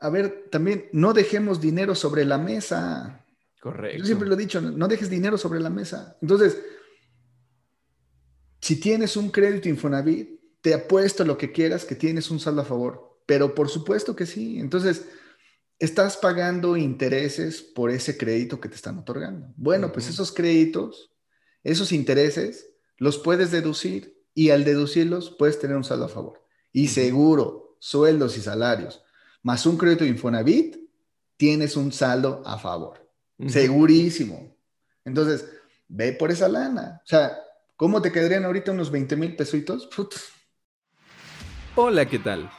a, ver, también no dejemos dinero sobre la mesa. Correcto. Yo siempre lo he dicho, no dejes dinero sobre la mesa. Entonces, si tienes un crédito Infonavit, te apuesto lo que quieras que tienes un saldo a favor, pero por supuesto que sí. Entonces, estás pagando intereses por ese crédito que te están otorgando. Bueno, pues esos créditos, esos intereses, los puedes deducir y al deducirlos puedes tener un saldo a favor. Y seguro, sueldos y salarios, más un crédito Infonavit, tienes un saldo a favor. Segurísimo. Entonces, ve por esa lana. O sea, ¿cómo te quedarían ahorita unos 20 mil pesitos? Hola, ¿qué tal?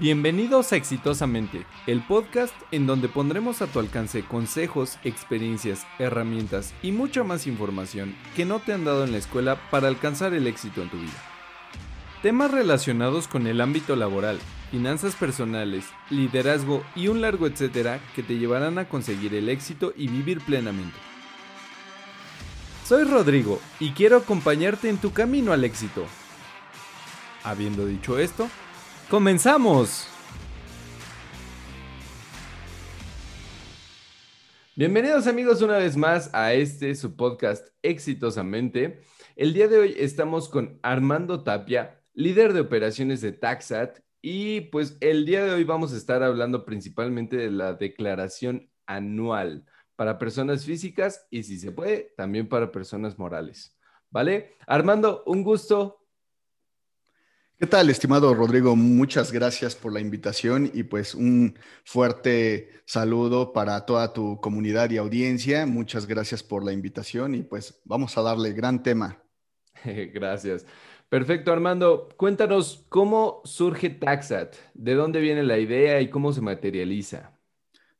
Bienvenidos a Exitosamente, el podcast en donde pondremos a tu alcance consejos, experiencias, herramientas y mucha más información que no te han dado en la escuela para alcanzar el éxito en tu vida. Temas relacionados con el ámbito laboral, finanzas personales, liderazgo y un largo etcétera que te llevarán a conseguir el éxito y vivir plenamente. Soy Rodrigo y quiero acompañarte en tu camino al éxito. Habiendo dicho esto, ¡Comenzamos! Bienvenidos amigos una vez más a este su podcast Exitosamente. El día de hoy estamos con Armando Tapia, líder de operaciones de Taxat y pues el día de hoy vamos a estar hablando principalmente de la declaración anual para personas físicas y si se puede también para personas morales. ¿Vale? Armando, un gusto. ¿Qué tal, estimado Rodrigo? Muchas gracias por la invitación y pues un fuerte saludo para toda tu comunidad y audiencia. Muchas gracias por la invitación y pues vamos a darle gran tema. Gracias. Perfecto, Armando. Cuéntanos cómo surge Taxat, de dónde viene la idea y cómo se materializa.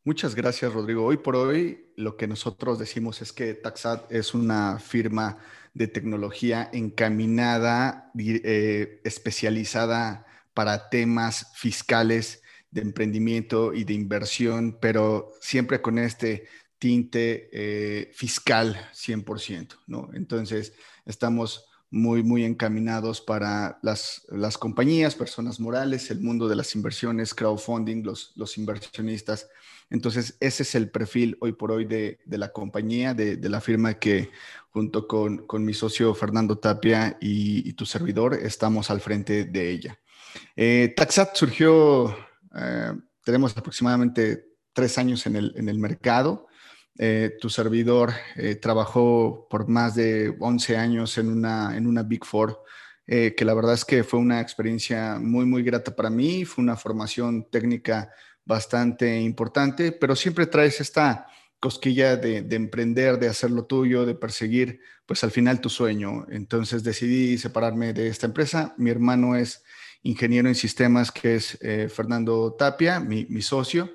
Muchas gracias, Rodrigo. Hoy por hoy lo que nosotros decimos es que Taxat es una firma de tecnología encaminada, eh, especializada para temas fiscales de emprendimiento y de inversión, pero siempre con este tinte eh, fiscal 100%, ¿no? Entonces, estamos muy, muy encaminados para las, las, compañías, personas morales, el mundo de las inversiones, crowdfunding, los, los inversionistas. Entonces, ese es el perfil hoy por hoy de, de la compañía, de, de, la firma que junto con, con mi socio Fernando Tapia y, tu servidor estamos al frente de ella. Eh, Taxat surgió, eh, tenemos aproximadamente tres años en el, en el mercado. Eh, tu servidor eh, trabajó por más de 11 años en una, en una Big Four, eh, que la verdad es que fue una experiencia muy, muy grata para mí, fue una formación técnica bastante importante, pero siempre traes esta cosquilla de, de, emprender, de hacer lo tuyo, de perseguir, pues al final tu sueño. Entonces decidí separarme de esta empresa. Mi hermano es ingeniero en sistemas, que es Fernando Tapia, mi socio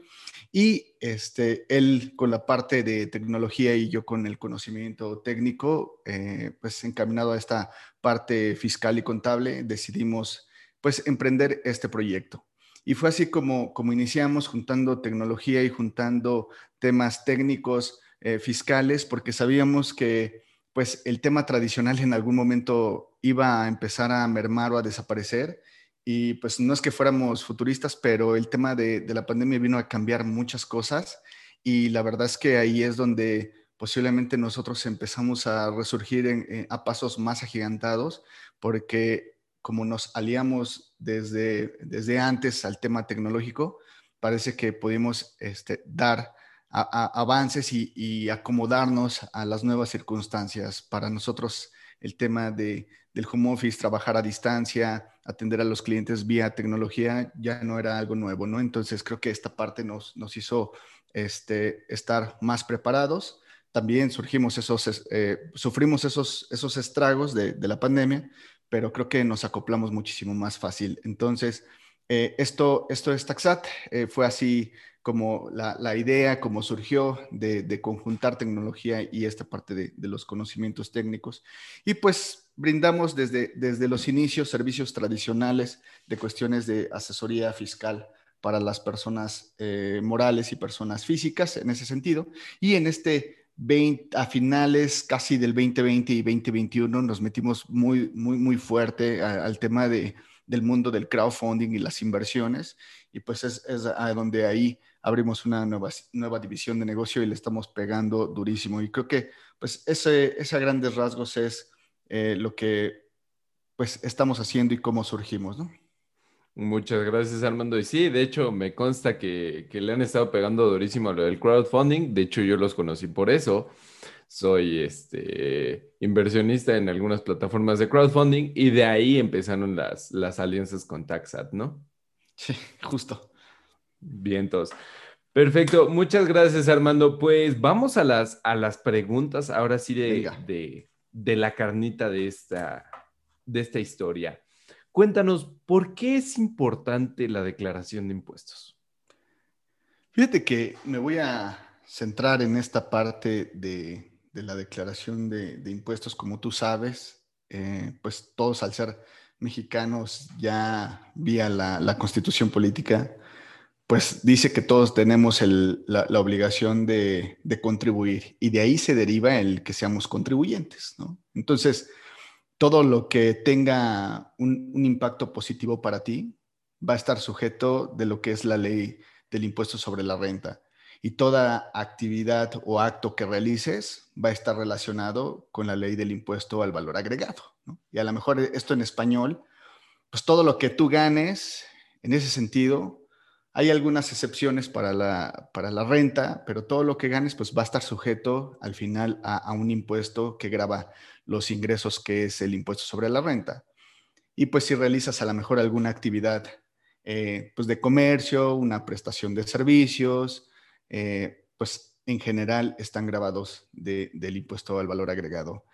y este, él con la parte de tecnología y yo con el conocimiento técnico, eh, pues encaminado a esta parte fiscal y contable, decidimos pues emprender este proyecto. Y fue así como, como iniciamos juntando tecnología y juntando temas técnicos eh, fiscales, porque sabíamos que pues el tema tradicional en algún momento iba a empezar a mermar o a desaparecer y pues no es que fuéramos futuristas, pero el tema de, la pandemia vino a cambiar muchas cosas y la verdad es que ahí es donde posiblemente nosotros empezamos a resurgir eh, a pasos más agigantados porque como nos aliamos desde, desde antes al tema tecnológico, parece que pudimos este, dar avances y, y acomodarnos a las nuevas circunstancias. Para nosotros el tema de, del home office, trabajar a distancia, atender a los clientes vía tecnología, ya no era algo nuevo, ¿no? Entonces creo que esta parte nos, nos hizo este, estar más preparados. También surgimos esos, eh, sufrimos esos, esos estragos de, de, la pandemia, pero creo que nos acoplamos muchísimo más fácil. Entonces, eh, esto, esto es Taxat, eh, fue así como la, la, idea, como surgió de, conjuntar tecnología y esta parte de, los conocimientos técnicos. Y pues brindamos desde, desde los inicios servicios tradicionales de cuestiones de asesoría fiscal para las personas eh, morales y personas físicas en ese sentido. Y en este 20, a finales casi del 2020 y 2021 nos metimos muy, muy, muy fuerte al tema de del mundo del crowdfunding y las inversiones. Y pues es, es a donde ahí abrimos una nueva, nueva división de negocio y le estamos pegando durísimo. Y creo que pues ese, ese a grandes rasgos es eh, lo que pues estamos haciendo y cómo surgimos, ¿no? Muchas gracias, Armando. Y sí, de hecho, me consta que, que, le han estado pegando durísimo a lo del crowdfunding. De hecho, yo los conocí por eso. Soy este, inversionista en algunas plataformas de crowdfunding y de ahí empezaron las, las alianzas con Taxat, ¿no? Sí, justo. Vientos. Perfecto, muchas gracias Armando. Pues vamos a las, a las preguntas ahora sí de, de, de, la carnita de esta, de esta historia. Cuéntanos, ¿por qué es importante la declaración de impuestos? Fíjate que me voy a centrar en esta parte de, de la declaración de, de, impuestos. Como tú sabes, eh, pues todos al ser mexicanos ya vía la, la constitución política, pues dice que todos tenemos la, obligación de, contribuir y de ahí se deriva el que seamos contribuyentes, ¿no? Entonces, todo lo que tenga un, impacto positivo para ti va a estar sujeto de lo que es la ley del impuesto sobre la renta. Y toda actividad o acto que realices va a estar relacionado con la ley del impuesto al valor agregado. Y a lo mejor esto en español, pues todo lo que tú ganes en ese sentido hay algunas excepciones para la, para la renta, pero todo lo que ganes pues va a estar sujeto al final a, un impuesto que graba los ingresos, que es el impuesto sobre la renta. Y pues si realizas a lo mejor alguna actividad eh, pues de comercio, una prestación de servicios, eh, pues en general están grabados del impuesto al valor agregado.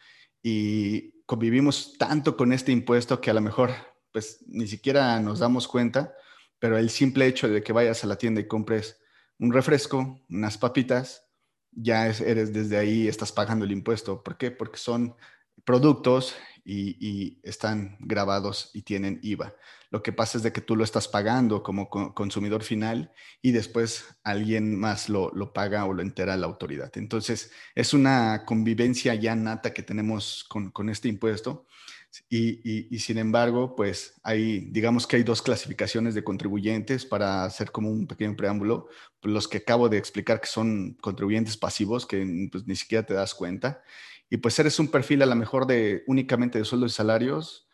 Y convivimos tanto con este impuesto que a lo mejor pues ni siquiera nos damos cuenta pero el simple hecho de que vayas a la tienda y compres un refresco, unas papitas, ya eres desde ahí, estás pagando el impuesto. ¿Por qué? Porque son productos y, están grabados y tienen IVA. Lo que pasa es de que tú lo estás pagando como consumidor final y después alguien más lo, paga o lo entera la autoridad. Entonces, es una convivencia ya nata que tenemos con, con este impuesto y, sin embargo, pues hay, digamos que hay dos clasificaciones de contribuyentes para hacer como un pequeño preámbulo. Los que acabo de explicar que son contribuyentes pasivos, que pues, ni siquiera te das cuenta. Y pues eres un perfil a lo mejor de únicamente de sueldos y salarios.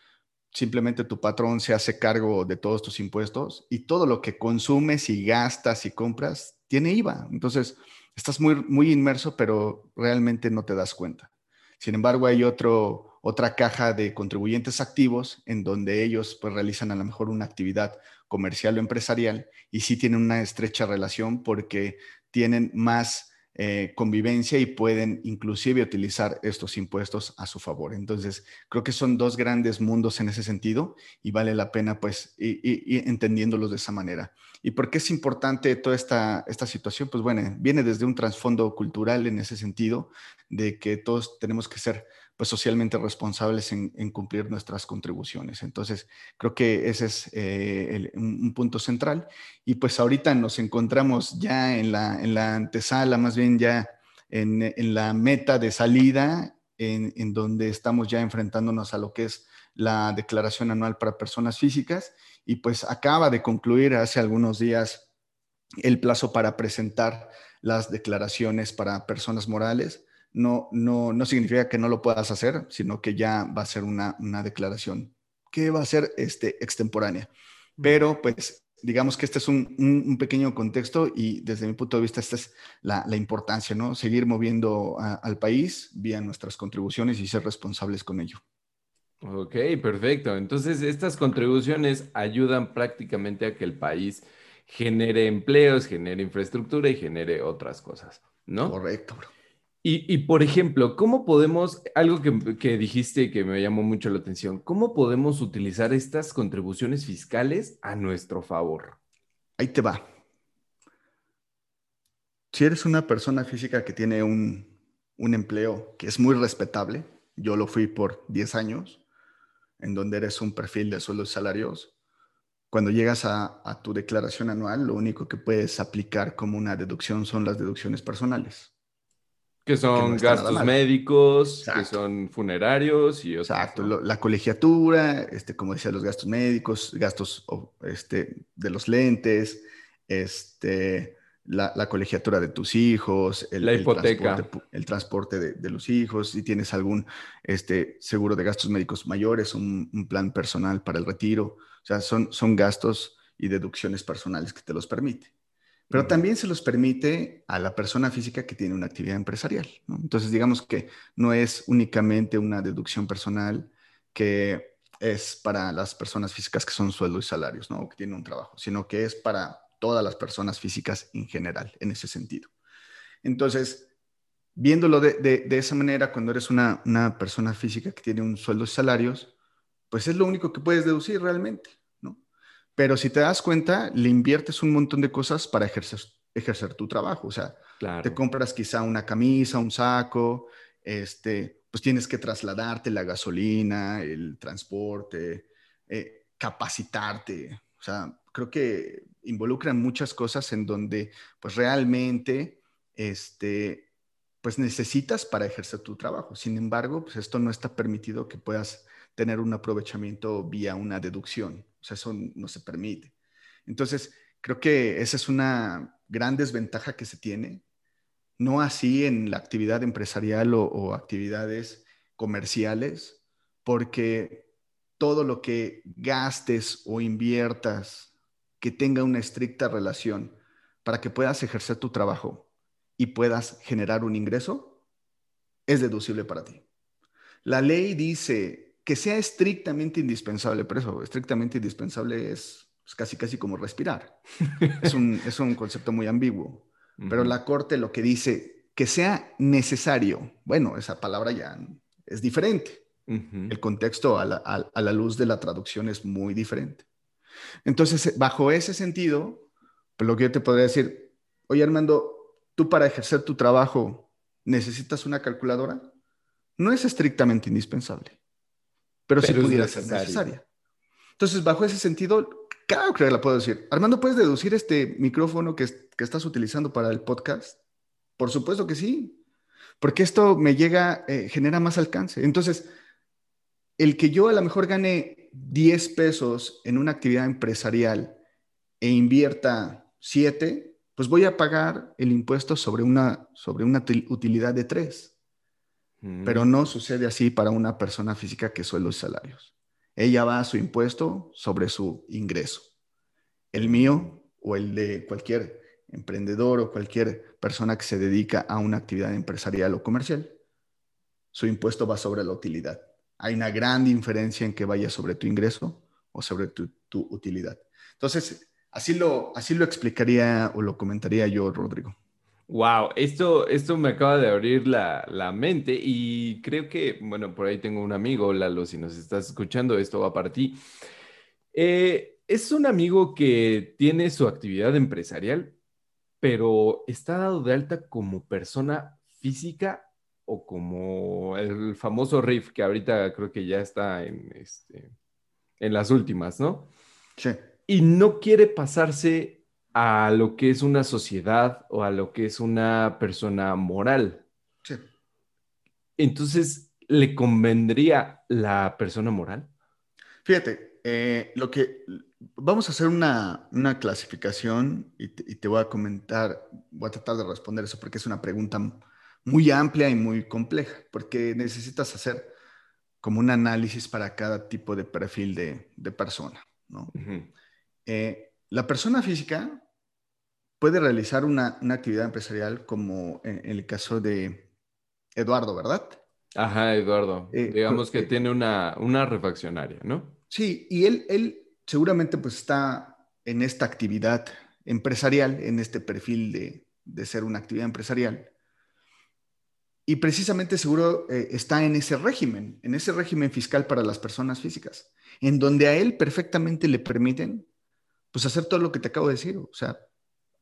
Simplemente tu patrón se hace cargo de todos tus impuestos y todo lo que consumes y gastas y compras tiene IVA. Entonces, estás muy, muy inmerso, pero realmente no te das cuenta. Sin embargo, hay otro, otra caja de contribuyentes activos en donde ellos pues realizan a lo mejor una actividad comercial o empresarial y sí tienen una estrecha relación porque tienen más eh, convivencia y pueden inclusive utilizar estos impuestos a su favor. Entonces, creo que son dos grandes mundos en ese sentido y vale la pena pues ir, entendiéndolos de esa manera. ¿Y por qué es importante toda esta, esta situación? Pues bueno, viene desde un trasfondo cultural en ese sentido de que todos tenemos que ser pues socialmente responsables en, cumplir nuestras contribuciones. Entonces, creo que ese es eh, un, punto central. Y pues ahorita nos encontramos ya en la, en la antesala, más bien ya en, en la meta de salida, en, en, donde estamos ya enfrentándonos a lo que es la declaración anual para personas físicas. Y pues acaba de concluir hace algunos días el plazo para presentar las declaraciones para personas morales no, no, no significa que no lo puedas hacer, sino que ya va a ser una, declaración que va a ser este, extemporánea. Pero pues digamos que este es un, pequeño contexto y desde mi punto de vista esta es la, importancia, ¿no? Seguir moviendo al país vía nuestras contribuciones y ser responsables con ello. Ok, perfecto. Entonces, estas contribuciones ayudan prácticamente a que el país genere empleos, genere infraestructura y genere otras cosas, ¿no? Correcto, bro. Y, por ejemplo, ¿cómo podemos, algo que, dijiste que me llamó mucho la atención, ¿cómo podemos utilizar estas contribuciones fiscales a nuestro favor? Ahí te va. Si eres una persona física que tiene un, empleo que es muy respetable, yo lo fui por 10 años, en donde eres un perfil de sueldos y salarios, cuando llegas a tu declaración anual, lo único que puedes aplicar como una deducción son las deducciones personales Que son gastos médicos, que son funerarios y Exacto, la colegiatura, este, como decía, los gastos médicos, gastos este, de los lentes, este, la, colegiatura de tus hijos, el, la hipoteca. El transporte, de, los hijos, si tienes algún este, seguro de gastos médicos mayores, un, un, plan personal para el retiro. O sea, son, son gastos y deducciones personales que te los permite pero también se los permite a la persona física que tiene una actividad empresarial. Entonces, digamos que no es únicamente una deducción personal que es para las personas físicas que son sueldos y salarios, ¿no? que tienen un trabajo, sino que es para todas las personas físicas en general, en ese sentido. Entonces, viéndolo de, esa manera, cuando eres una, una persona física que tiene un sueldo y salarios, pues es lo único que puedes deducir realmente. Pero si te das cuenta, le inviertes un montón de cosas para ejercer, ejercer tu trabajo. O sea, te compras quizá una camisa, un saco, este, pues tienes que trasladarte la gasolina, el transporte, eh, capacitarte. O sea, creo que involucran muchas cosas en donde pues realmente este, pues necesitas para ejercer tu trabajo. Sin embargo, pues esto no está permitido que puedas tener un aprovechamiento vía una deducción. Eso no se permite. Entonces, creo que esa es una gran desventaja que se tiene. No así en la actividad empresarial o, actividades comerciales, porque todo lo que gastes o inviertas que tenga una estricta relación para que puedas ejercer tu trabajo y puedas generar un ingreso, es deducible para ti. La ley dice que sea estrictamente indispensable, pero eso, estrictamente indispensable es, casi casi como respirar. es, un, concepto muy ambiguo. Pero la Corte lo que dice, que sea necesario, bueno, esa palabra ya es diferente. El contexto a la, luz de la traducción es muy diferente. Entonces, bajo ese sentido, pues lo que yo te podría decir, oye Armando, tú para ejercer tu trabajo necesitas una calculadora, no es estrictamente indispensable pero, sí pudiera ser necesaria. Entonces, bajo ese sentido, claro que la puedo decir. Armando, ¿puedes deducir este micrófono que, que estás utilizando para el podcast? Por supuesto que sí, porque esto me llega, eh, genera más alcance. Entonces, el que yo a lo mejor gane 10 pesos en una actividad empresarial e invierta 7, pues voy a pagar el impuesto sobre una, sobre una utilidad de 3. Pero no sucede así para una persona física que sueldo y salarios. Ella va a su impuesto sobre su ingreso. El mío o el de cualquier emprendedor o cualquier persona que se dedica a una actividad empresarial o comercial, su impuesto va sobre la utilidad. Hay una gran diferencia en que vaya sobre tu ingreso o sobre tu, tu utilidad. Entonces, así lo, así lo explicaría o lo comentaría yo, Rodrigo. Wow, esto, esto me acaba de abrir la, mente y creo que, bueno, por ahí tengo un amigo, Lalo, si nos estás escuchando, esto va para ti. Eh, es un amigo que tiene su actividad empresarial, pero está dado de alta como persona física o como el famoso RIF, que ahorita creo que ya está en, este, en las últimas, ¿no? Sí. Y no quiere pasarse a lo que es una sociedad o a lo que es una persona moral. Sí. Entonces, ¿le convendría la persona moral? Fíjate, eh, lo que vamos a hacer una, clasificación y te, voy a comentar, voy a tratar de responder eso porque es una pregunta muy amplia y muy compleja, porque necesitas hacer como un análisis para cada tipo de perfil de, persona. ¿no? Eh, la persona física puede realizar una, actividad empresarial como en, el caso de Eduardo, ¿verdad? Ajá, Eduardo. Eh, Digamos que tiene una, una refaccionaria, ¿no? Sí, y él, él seguramente pues está en esta actividad empresarial, en este perfil de, ser una actividad empresarial. Y precisamente seguro eh, está en ese régimen, en ese régimen fiscal para las personas físicas, en donde a él perfectamente le permiten pues hacer todo lo que te acabo de decir, o sea,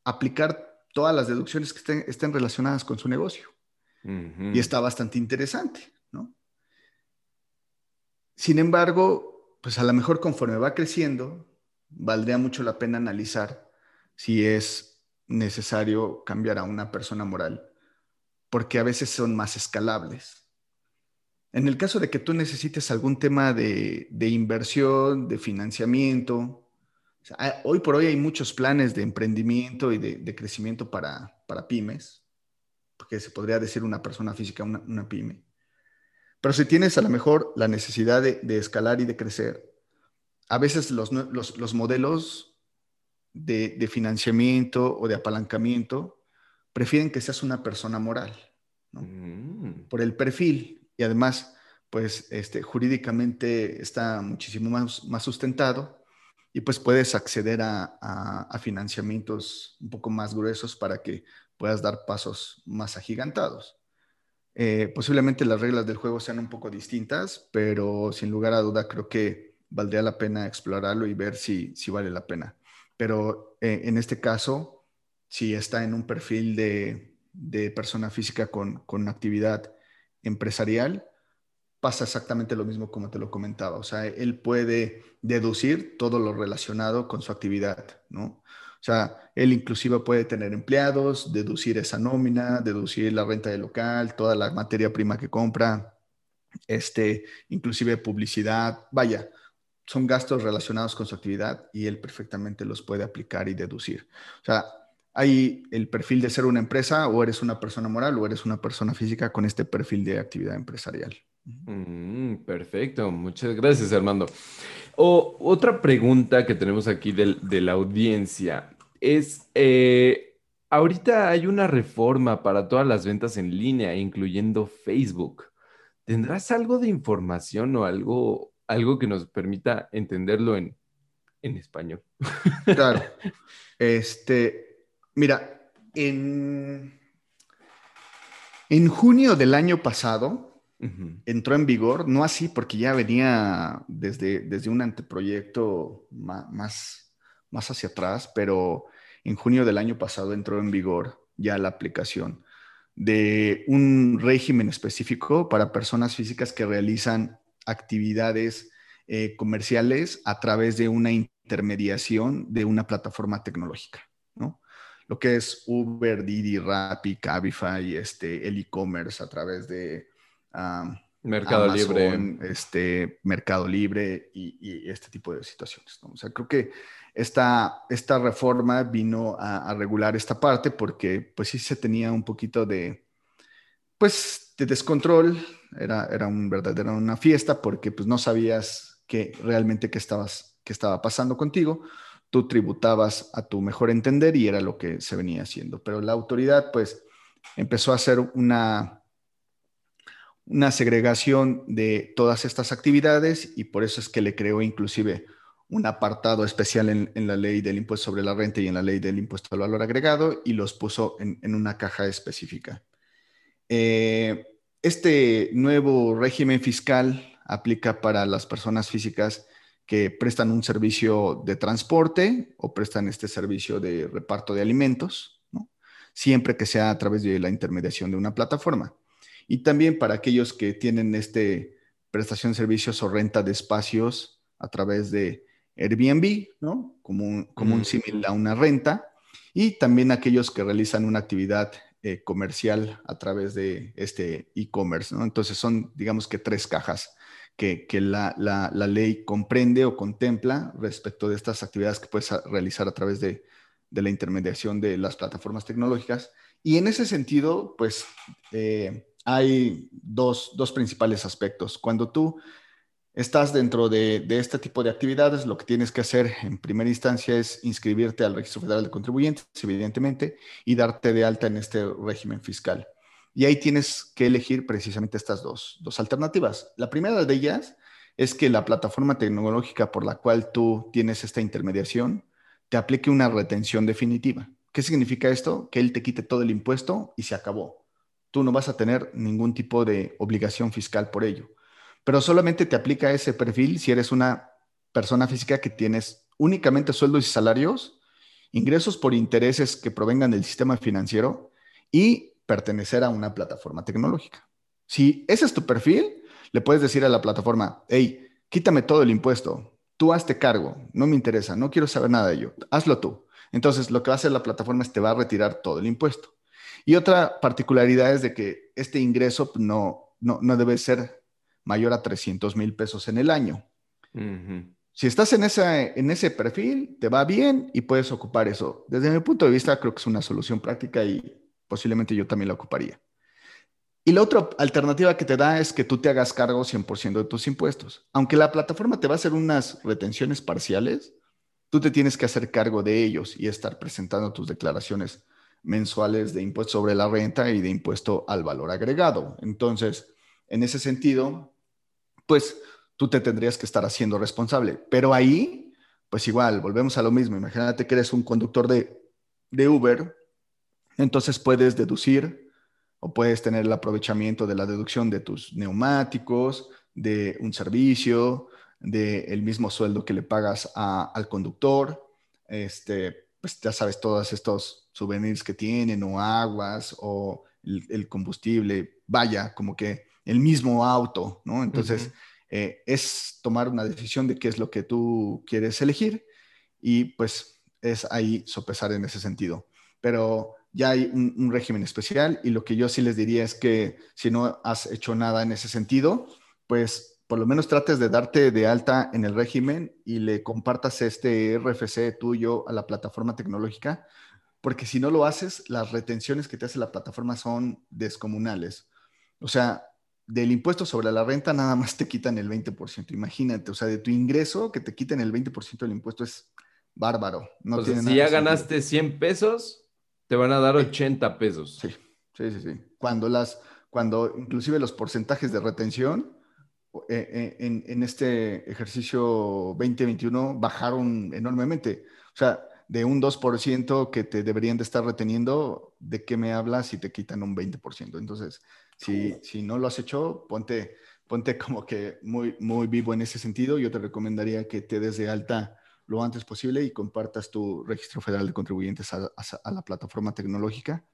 aplicar todas las deducciones que estén, relacionadas con su negocio. Y está bastante interesante, ¿no? Sin embargo, pues a lo mejor conforme va creciendo, valdría mucho la pena analizar si es necesario cambiar a una persona moral porque a veces son más escalables. En el caso de que tú necesites algún tema de, inversión, de financiamiento, hoy por hoy hay muchos planes de emprendimiento y de, crecimiento para, pymes, porque se podría decir una persona física, una, pyme. Pero si tienes a lo mejor la necesidad de, escalar y de crecer, a veces los, modelos de, financiamiento o de apalancamiento prefieren que seas una persona moral, mm. Por el perfil y además, pues, este, jurídicamente está muchísimo más, más sustentado y pues puedes acceder a, financiamientos un poco más gruesos para que puedas dar pasos más agigantados. Eh, posiblemente las reglas del juego sean un poco distintas, pero sin lugar a duda creo que valdría la pena explorarlo y ver si, si vale la pena. Pero eh, en este caso, si está en un perfil de, persona física con, actividad empresarial, pasa exactamente lo mismo como te lo comentaba. O sea, él puede deducir todo lo relacionado con su actividad, ¿no? O sea, él inclusive puede tener empleados, deducir esa nómina, deducir la renta del local, toda la materia prima que compra, este, inclusive publicidad, vaya, son gastos relacionados con su actividad y él perfectamente los puede aplicar y deducir. O sea, hay el perfil de ser una empresa o eres una persona moral o eres una persona física con este perfil de actividad empresarial. Mm, perfecto, muchas gracias Armando. O, otra pregunta que tenemos aquí de, la audiencia es, eh, ahorita hay una reforma para todas las ventas en línea, incluyendo Facebook. ¿Tendrás algo de información o algo, algo que nos permita entenderlo en, en español? Claro. Este, Mira, en, en junio del año pasado entró en vigor, no así porque ya venía desde, desde un anteproyecto más, más, hacia atrás, pero en junio del año pasado entró en vigor ya la aplicación de un régimen específico para personas físicas que realizan actividades eh, comerciales a través de una intermediación de una plataforma tecnológica, ¿no? lo que es Uber, Didi, Rappi, Cabify, este, el e-commerce a través de Mercado Libre, este, Mercado Libre y, este tipo de situaciones. O sea, creo que esta, esta reforma vino a, regular esta parte porque pues sí se tenía un poquito de, pues, de descontrol, era, era un verdadero una fiesta porque pues no sabías que realmente qué, estabas, qué estaba pasando contigo tú tributabas a tu mejor entender y era lo que se venía haciendo. Pero la autoridad, pues, empezó a hacer una, una segregación de todas estas actividades y por eso es que le creó inclusive un apartado especial en, la ley del impuesto sobre la renta y en la ley del impuesto al valor agregado y los puso en, una caja específica. Eh, este nuevo régimen fiscal aplica para las personas físicas que prestan un servicio de transporte o prestan este servicio de reparto de alimentos, siempre que sea a través de la intermediación de una plataforma. Y también para aquellos que tienen este prestación de servicios o renta de espacios a través de Airbnb, ¿no? como un, como un símil a una renta. Y también aquellos que realizan una actividad eh, comercial a través de este e-commerce. ¿no? Entonces son, digamos que tres cajas que, la, ley comprende o contempla respecto de estas actividades que puedes realizar a través de, la intermediación de las plataformas tecnológicas. Y en ese sentido, pues eh, hay dos, principales aspectos. Cuando tú estás dentro de, este tipo de actividades, lo que tienes que hacer en primera instancia es inscribirte al Registro Federal de Contribuyentes, evidentemente, y darte de alta en este régimen fiscal. Y ahí tienes que elegir precisamente estas dos, alternativas. La primera de ellas es que la plataforma tecnológica por la cual tú tienes esta intermediación te aplique una retención definitiva. ¿Qué significa esto? Que él te quite todo el impuesto y se acabó. Tú no vas a tener ningún tipo de obligación fiscal por ello. Pero solamente te aplica ese perfil si eres una persona física que tienes únicamente sueldos y salarios, ingresos por intereses que provengan del sistema financiero y pertenecer a una plataforma tecnológica. Si ese es tu perfil, le puedes decir a la plataforma, hey, quítame todo el impuesto, tú hazte cargo, no me interesa, no quiero saber nada de ello, hazlo tú. Entonces, lo que va a hacer la plataforma es te va a retirar todo el impuesto. Y otra particularidad es de que este ingreso no, no, no debe ser mayor a 300 mil pesos en el año. Si estás en, esa, en ese perfil, te va bien y puedes ocupar eso. Desde mi punto de vista, creo que es una solución práctica y posiblemente yo también la ocuparía. Y la otra alternativa que te da es que tú te hagas cargo 100% de tus impuestos. Aunque la plataforma te va a hacer unas retenciones parciales, tú te tienes que hacer cargo de ellos y estar presentando tus declaraciones mensuales de impuesto sobre la renta y de impuesto al valor agregado. Entonces, en ese sentido, pues tú te tendrías que estar haciendo responsable. Pero ahí, pues igual, volvemos a lo mismo. Imagínate que eres un conductor de, de Uber, entonces puedes deducir o puedes tener el aprovechamiento de la deducción de tus neumáticos, de un servicio, del el mismo sueldo que le pagas al conductor, este, pues ya sabes, todos estos souvenirs que tienen, o aguas, o el, combustible, vaya, como que el mismo auto, ¿no? Entonces, eh, es tomar una decisión de qué es lo que tú quieres elegir y pues es ahí sopesar en ese sentido. Pero ya hay un, régimen especial y lo que yo sí les diría es que si no has hecho nada en ese sentido, pues por lo menos trates de darte de alta en el régimen y le compartas este RFC tuyo a la plataforma tecnológica, porque si no lo haces, las retenciones que te hace la plataforma son descomunales. O sea, del impuesto sobre la renta nada más te quitan el 20%. Imagínate, o sea, de tu ingreso que te quiten el 20% del impuesto es bárbaro. No si ya ganaste 100 pesos, te van a dar 80 pesos. Sí, sí, sí, sí. Cuando las, cuando inclusive los porcentajes de retención eh, eh, en, en, este ejercicio 2021 bajaron enormemente. O sea, de un 2% que te deberían de estar reteniendo, ¿de qué me hablas si te quitan un 20%? Entonces, si, si no lo has hecho, ponte, ponte como que muy, muy vivo en ese sentido. Yo te recomendaría que te des de alta lo antes posible y compartas tu registro federal de contribuyentes a, la plataforma tecnológica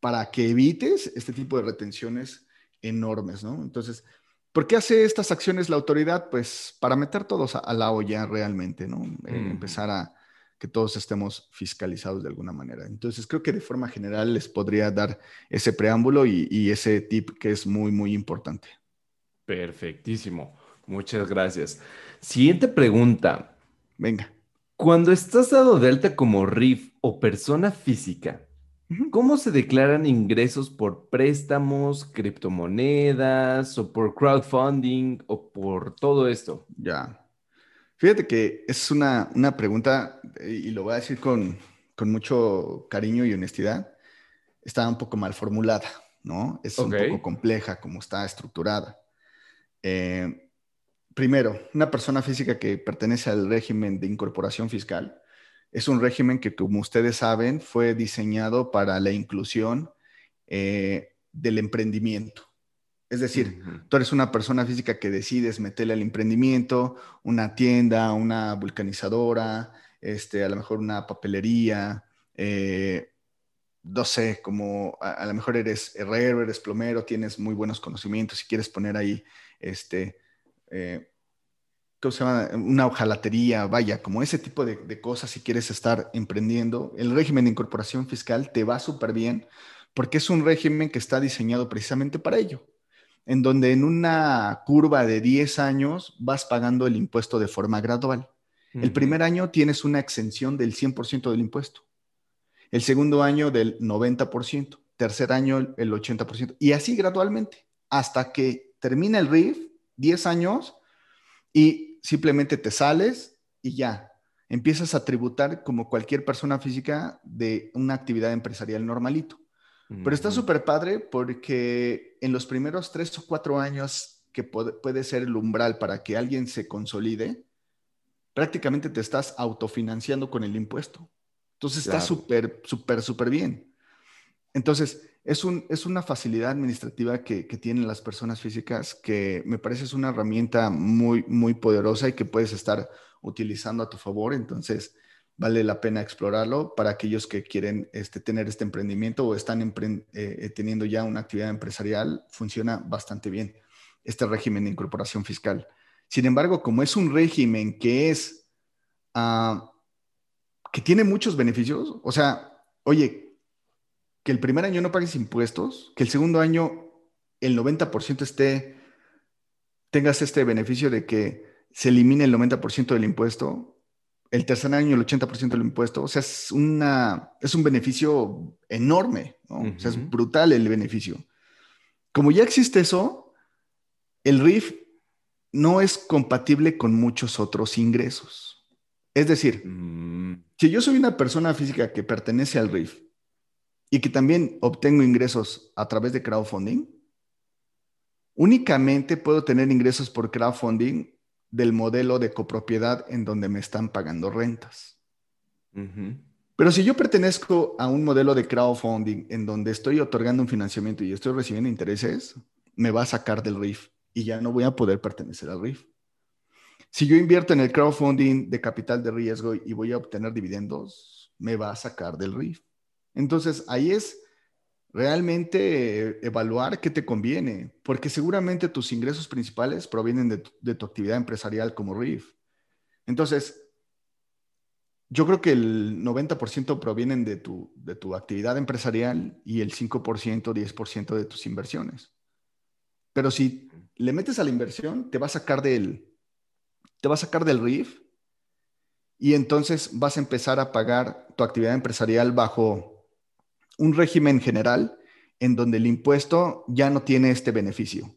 para que evites este tipo de retenciones enormes, ¿no? Entonces, ¿por qué hace estas acciones la autoridad? Pues para meter todos a, la olla realmente, ¿no? Eh, empezar a que todos estemos fiscalizados de alguna manera. Entonces, creo que de forma general les podría dar ese preámbulo y, y ese tip que es muy, muy importante. Perfectísimo. Muchas gracias. Siguiente pregunta. Venga. Cuando estás dado de alta como RIF o persona física, ¿cómo se declaran ingresos por préstamos, criptomonedas o por crowdfunding o por todo esto? Ya. Fíjate que es una, pregunta, y lo voy a decir con, mucho cariño y honestidad, está un poco mal formulada, ¿no? Es un poco compleja como está estructurada. Eh, primero, una persona física que pertenece al régimen de incorporación fiscal es un régimen que, como ustedes saben, fue diseñado para la inclusión eh, del emprendimiento. Es decir, tú eres una persona física que decides meterle al emprendimiento una tienda, una vulcanizadora, este, a lo mejor una papelería, eh, no sé, como a, lo mejor eres herrero, eres plomero, tienes muy buenos conocimientos y quieres poner ahí este, eh, ¿cómo se llama? Una hojalatería, vaya, como ese tipo de, cosas si quieres estar emprendiendo. El régimen de incorporación fiscal te va súper bien porque es un régimen que está diseñado precisamente para ello, en donde en una curva de 10 años vas pagando el impuesto de forma gradual. El primer año tienes una exención del 100% del impuesto. El segundo año del 90%. Tercer año el 80%. Y así gradualmente, hasta que termina el RIF 10 años y simplemente te sales y ya, empiezas a tributar como cualquier persona física de una actividad empresarial normalito. Pero está súper padre porque en los primeros tres o cuatro años que puede, ser el umbral para que alguien se consolide, prácticamente te estás autofinanciando con el impuesto. Entonces está súper, súper, súper bien. Entonces, es, un, es una facilidad administrativa que, que, tienen las personas físicas que me parece es una herramienta muy, muy poderosa y que puedes estar utilizando a tu favor. Entonces, vale la pena explorarlo para aquellos que quieren este, tener este emprendimiento o están eh, teniendo ya una actividad empresarial. Funciona bastante bien este régimen de incorporación fiscal. Sin embargo, como es un régimen que es, ah, que tiene muchos beneficios, o sea, oye, que el primer año no pagues impuestos, que el segundo año el 90% esté, tengas este beneficio de que se elimine el 90% del impuesto, el tercer año el 80% del impuesto, o sea, es, una, es un beneficio enorme, ¿no? O sea, es brutal el beneficio. Como ya existe eso, el RIF no es compatible con muchos otros ingresos. Es decir, mm. si yo soy una persona física que pertenece al RIF y que también obtengo ingresos a través de crowdfunding, únicamente puedo tener ingresos por crowdfunding del modelo de copropiedad en donde me están pagando rentas. Pero si yo pertenezco a un modelo de crowdfunding en donde estoy otorgando un financiamiento y estoy recibiendo intereses, me va a sacar del RIF y ya no voy a poder pertenecer al RIF. Si yo invierto en el crowdfunding de capital de riesgo y voy a obtener dividendos, me va a sacar del RIF. Entonces, ahí es realmente evaluar qué te conviene, porque seguramente tus ingresos principales provienen de tu, actividad empresarial como RIF. Entonces, yo creo que el 90% provienen de tu, de tu actividad empresarial y el 5%, 10% de tus inversiones. Pero si le metes a la inversión, te va a sacar del, te va a sacar del RIF y entonces vas a empezar a pagar tu actividad empresarial bajo un régimen general en donde el impuesto ya no tiene este beneficio.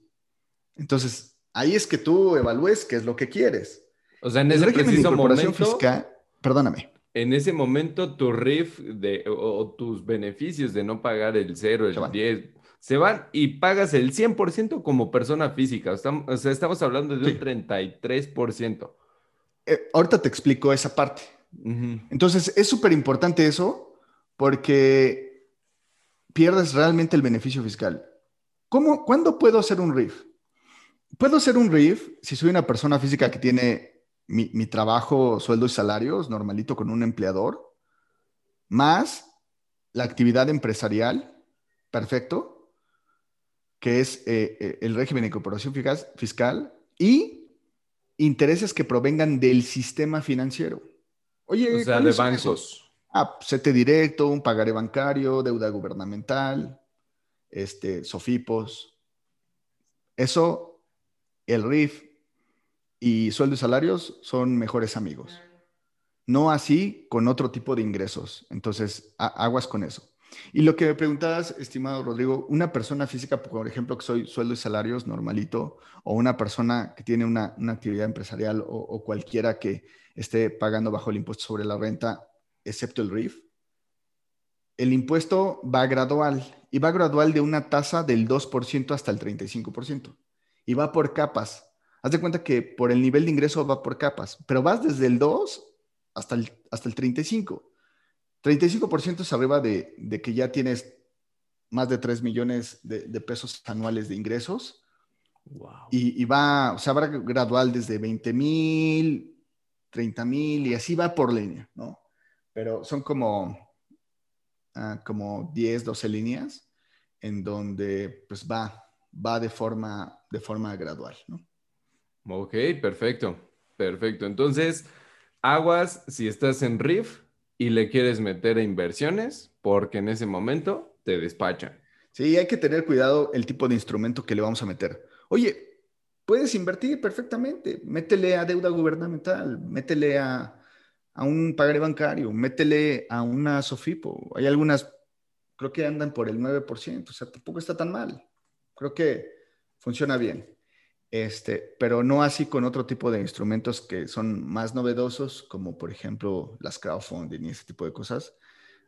Entonces, ahí es que tú evalúes qué es lo que quieres. O sea, en ese preciso momento, fiscal, perdóname. En ese momento tu RIF de, o, tus beneficios de no pagar el 0, el 10, se van y pagas el 100% como persona física. Estamos, o sea, estamos hablando de un 33%. Eh, ahorita te explico esa parte. Entonces, es súper importante eso porque pierdes realmente el beneficio fiscal. ¿Cómo, ¿Cuándo puedo hacer un RIF? Puedo hacer un RIF si soy una persona física que tiene mi, mi trabajo, sueldo y salarios normalito con un empleador, más la actividad empresarial, perfecto, que es eh, eh, el régimen de incorporación fiscal y intereses que provengan del sistema financiero. Oye, o sea, de bancos. Ah, sete directo, un pagaré bancario, deuda gubernamental, este, sofipos. Eso, el RIF y sueldo y salarios son mejores amigos. No así con otro tipo de ingresos. Entonces, aguas con eso. Y lo que me preguntabas, estimado Rodrigo, una persona física, por ejemplo, que soy sueldo y salarios normalito, o una persona que tiene una, actividad empresarial o, cualquiera que esté pagando bajo el impuesto sobre la renta, excepto el RIF, el impuesto va gradual y va gradual de una tasa del 2% hasta el 35% y va por capas. Haz de cuenta que por el nivel de ingreso va por capas, pero vas desde el 2 hasta el, hasta el 35%. 35% es arriba de, que ya tienes más de 3 millones de, pesos anuales de ingresos. Y, va, o sea, va gradual desde 20 mil, 30 mil y así va por línea, ¿no? Pero son como, ah, como 10, 12 líneas en donde pues va, va de forma, de forma gradual, ¿no? Ok, perfecto, perfecto. Entonces, aguas si estás en RIF, y le quieres meter a inversiones porque en ese momento te despachan. Sí, hay que tener cuidado el tipo de instrumento que le vamos a meter. Oye, puedes invertir perfectamente, métele a deuda gubernamental, métele a, un pagaré bancario, métele a una SOFIPO. Hay algunas, creo que andan por el 9%, o sea, tampoco está tan mal. Creo que funciona bien. Este, pero no así con otro tipo de instrumentos que son más novedosos, como por ejemplo las crowdfunding y ese tipo de cosas.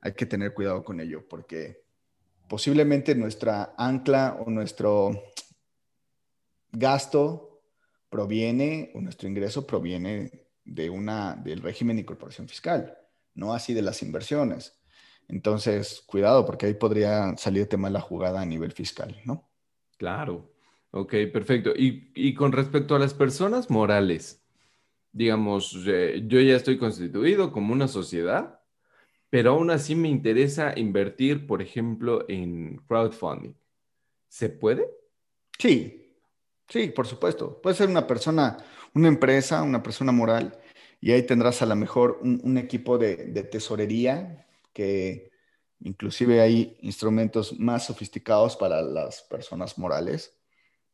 Hay que tener cuidado con ello porque posiblemente nuestra ancla o nuestro gasto proviene o nuestro ingreso proviene de una del régimen de incorporación fiscal, no así de las inversiones. Entonces, cuidado porque ahí podría salir tema la jugada a nivel fiscal, ¿no? Claro. Ok, perfecto. Y, con respecto a las personas morales, digamos, eh, yo ya estoy constituido como una sociedad, pero aún así me interesa invertir, por ejemplo, en crowdfunding. ¿Se puede? Sí, sí, por supuesto. Puede ser una persona, una empresa, una persona moral, y ahí tendrás a lo mejor un, equipo de, de tesorería que Inclusive hay instrumentos más sofisticados para las personas morales,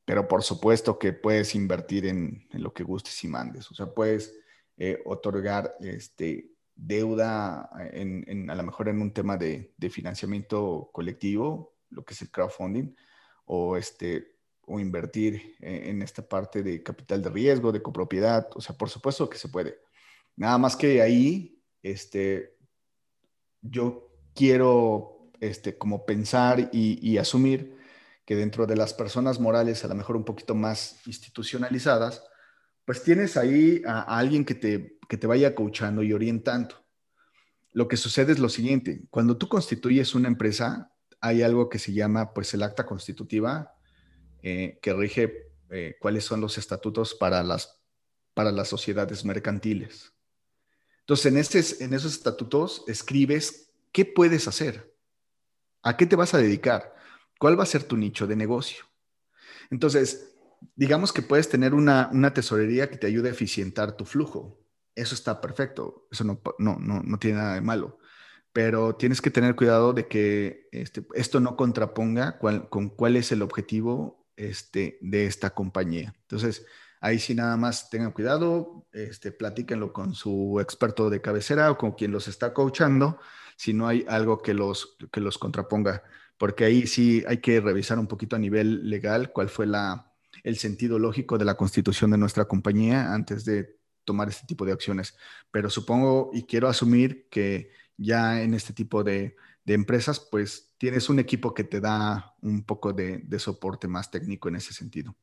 pero por supuesto que puedes invertir en, lo que gustes y mandes. O sea, puedes eh, otorgar este, deuda en, a lo mejor en un tema de, financiamiento colectivo, lo que es el crowdfunding, o, este, o invertir en, esta parte de capital de riesgo, de copropiedad. O sea, por supuesto que se puede. Nada más que ahí, este, yo quiero este, como pensar y, asumir que dentro de las personas morales, a lo mejor un poquito más institucionalizadas, pues tienes ahí a, alguien que te, que te vaya coachando y orientando. Lo que sucede es lo siguiente, cuando tú constituyes una empresa, hay algo que se llama pues el acta constitutiva eh, que rige eh, cuáles son los estatutos para las, para las sociedades mercantiles. Entonces, en, en esos estatutos escribes ¿qué puedes hacer? ¿A qué te vas a dedicar? ¿Cuál va a ser tu nicho de negocio? Entonces, digamos que puedes tener una, tesorería que te ayude a eficientar tu flujo. Eso está perfecto, eso no, no, no, tiene nada de malo, pero tienes que tener cuidado de que este, esto no contraponga con cuál es el objetivo este, de esta compañía. Entonces, ahí sí nada más tengan cuidado, este, platíquenlo con su experto de cabecera o con quien los está coachando si no hay algo que los, que los contraponga, porque ahí sí hay que revisar un poquito a nivel legal cuál fue la, el sentido lógico de la constitución de nuestra compañía antes de tomar este tipo de acciones. Pero supongo y quiero asumir que ya en este tipo de, empresas, pues tienes un equipo que te da un poco de, soporte más técnico en ese sentido.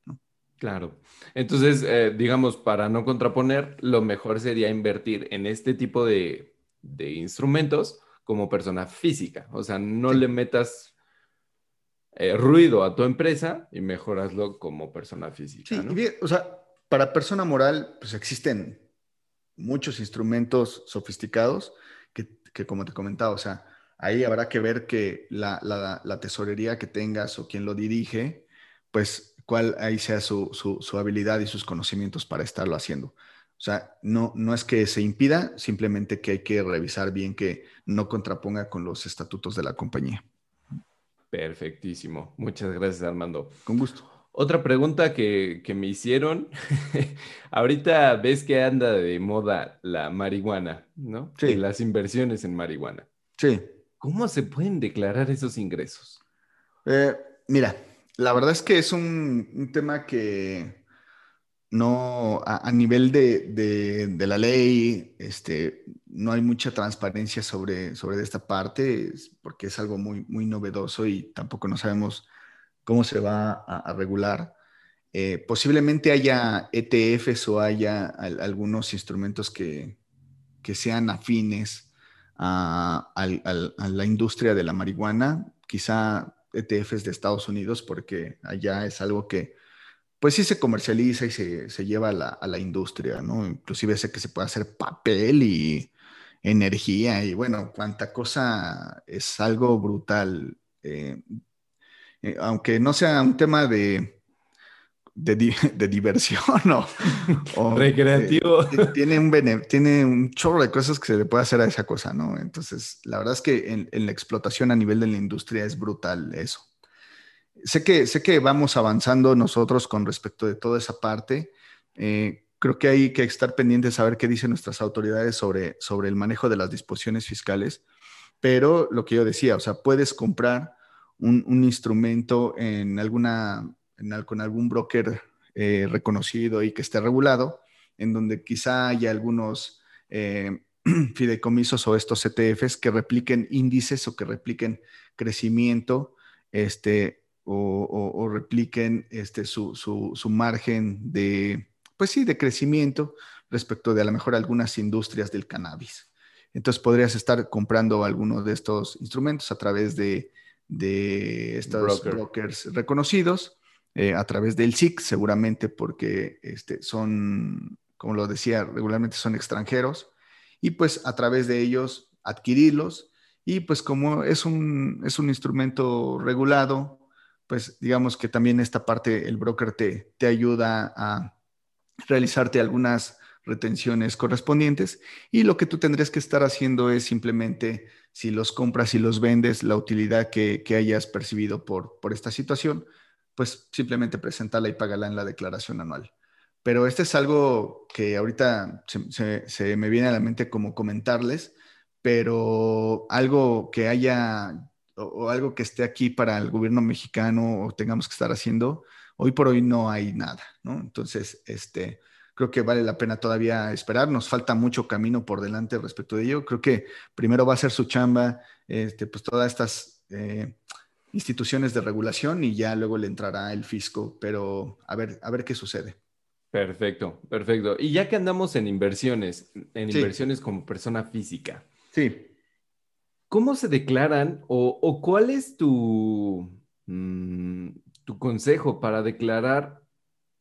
Claro. Entonces, eh, digamos, para no contraponer, lo mejor sería invertir en este tipo de, de instrumentos como persona física. O sea, no le metas eh, ruido a tu empresa y mejoraslo como persona física. Sí, bien, o sea, para persona moral, pues existen muchos instrumentos sofisticados que, como te comentaba, o sea, ahí habrá que ver que la, la, tesorería que tengas o quien lo dirige, pues cuál ahí sea su, su, su habilidad y sus conocimientos para estarlo haciendo. O sea, no, no es que se impida, simplemente que hay que revisar bien que no contraponga con los estatutos de la compañía. Perfectísimo. Muchas gracias, Armando. Con gusto. Otra pregunta que, me hicieron, ahorita ves que anda de moda la marihuana, ¿no? Sí. las inversiones en marihuana. Sí. ¿Cómo se pueden declarar esos ingresos? Eh, mira, la verdad es que es un tema que no, a, nivel de, la ley, este, no hay mucha transparencia sobre, sobre esta parte, porque es algo muy, muy novedoso y tampoco no sabemos cómo se va a, regular. Eh, posiblemente haya ETFs o haya algunos instrumentos que, sean afines a, a, la industria de la marihuana, quizá ETFs de Estados Unidos, porque allá es algo que pues sí se comercializa y se, lleva a la, industria, ¿no? Inclusive sé que se puede hacer papel y energía y bueno, cuánta cosa es algo brutal. Eh, eh, aunque no sea un tema de, de, diversión o, recreativo. tiene, un tiene un chorro de cosas que se le puede hacer a esa cosa, ¿no? Entonces, la verdad es que en la explotación a nivel de la industria es brutal eso sé que, sé que vamos avanzando nosotros con respecto de toda esa parte. Eh, creo que hay que estar pendientes a ver qué dicen nuestras autoridades sobre, sobre el manejo de las disposiciones fiscales. Pero lo que yo decía, o sea, puedes comprar un, instrumento en alguna, con algún broker eh, reconocido y que esté regulado, en donde quizá haya algunos eh, fideicomisos o estos ETFs que repliquen índices o que repliquen crecimiento este, o, repliquen este, su, su, margen de, pues sí, de crecimiento respecto de a lo mejor algunas industrias del cannabis. Entonces podrías estar comprando algunos de estos instrumentos a través de, de estos brokers reconocidos, eh, a través del SIC seguramente porque este, son, como lo decía, regularmente son extranjeros, y pues a través de ellos adquirirlos. Y pues como es un, es un instrumento regulado, pues digamos que también esta parte, el broker te, te ayuda a realizarte algunas retenciones correspondientes y lo que tú tendrías que estar haciendo es simplemente si los compras y los vendes, la utilidad que, hayas percibido por, por esta situación, pues simplemente presentarla y págala en la declaración anual. Pero este es algo que ahorita se, me viene a la mente como comentarles, pero algo que haya o, algo que esté aquí para el gobierno mexicano o tengamos que estar haciendo, hoy por hoy no hay nada, ¿no? Entonces, este, creo que vale la pena todavía esperar. Nos falta mucho camino por delante respecto de ello. Creo que primero va a ser su chamba, este, pues todas estas eh, instituciones de regulación y ya luego le entrará el fisco, pero a ver, a ver qué sucede. Perfecto, perfecto. Y ya que andamos en inversiones, en inversiones como persona física. Sí. ¿Cómo se declaran o, cuál es tu, mm, tu consejo para declarar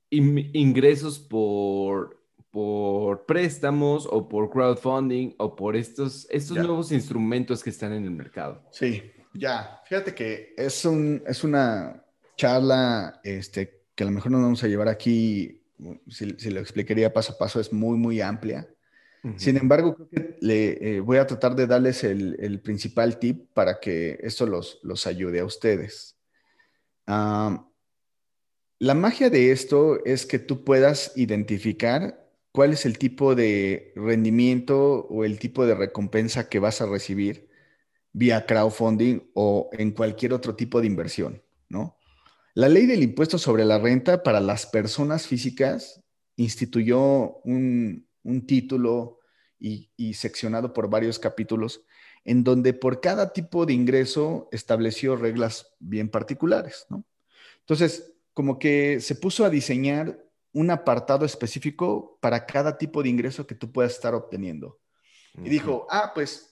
ingresos por, por préstamos o por crowdfunding o por estos, estos nuevos instrumentos que están en el mercado? Sí, ya. Fíjate que es, un, es una charla este, que a lo mejor no vamos a llevar aquí, si, si lo explicaría paso a paso, es muy, muy amplia. Sin embargo, creo que le, eh, voy a tratar de darles el, principal tip para que esto los, los ayude a ustedes. la magia de esto es que tú puedas identificar cuál es el tipo de rendimiento o el tipo de recompensa que vas a recibir vía crowdfunding o en cualquier otro tipo de inversión, ¿no? La ley del impuesto sobre la renta para las personas físicas instituyó un, un título y, seccionado por varios capítulos, en donde por cada tipo de ingreso estableció reglas bien particulares, ¿no? Entonces, como que se puso a diseñar un apartado específico para cada tipo de ingreso que tú puedas estar obteniendo. Y dijo, ah, pues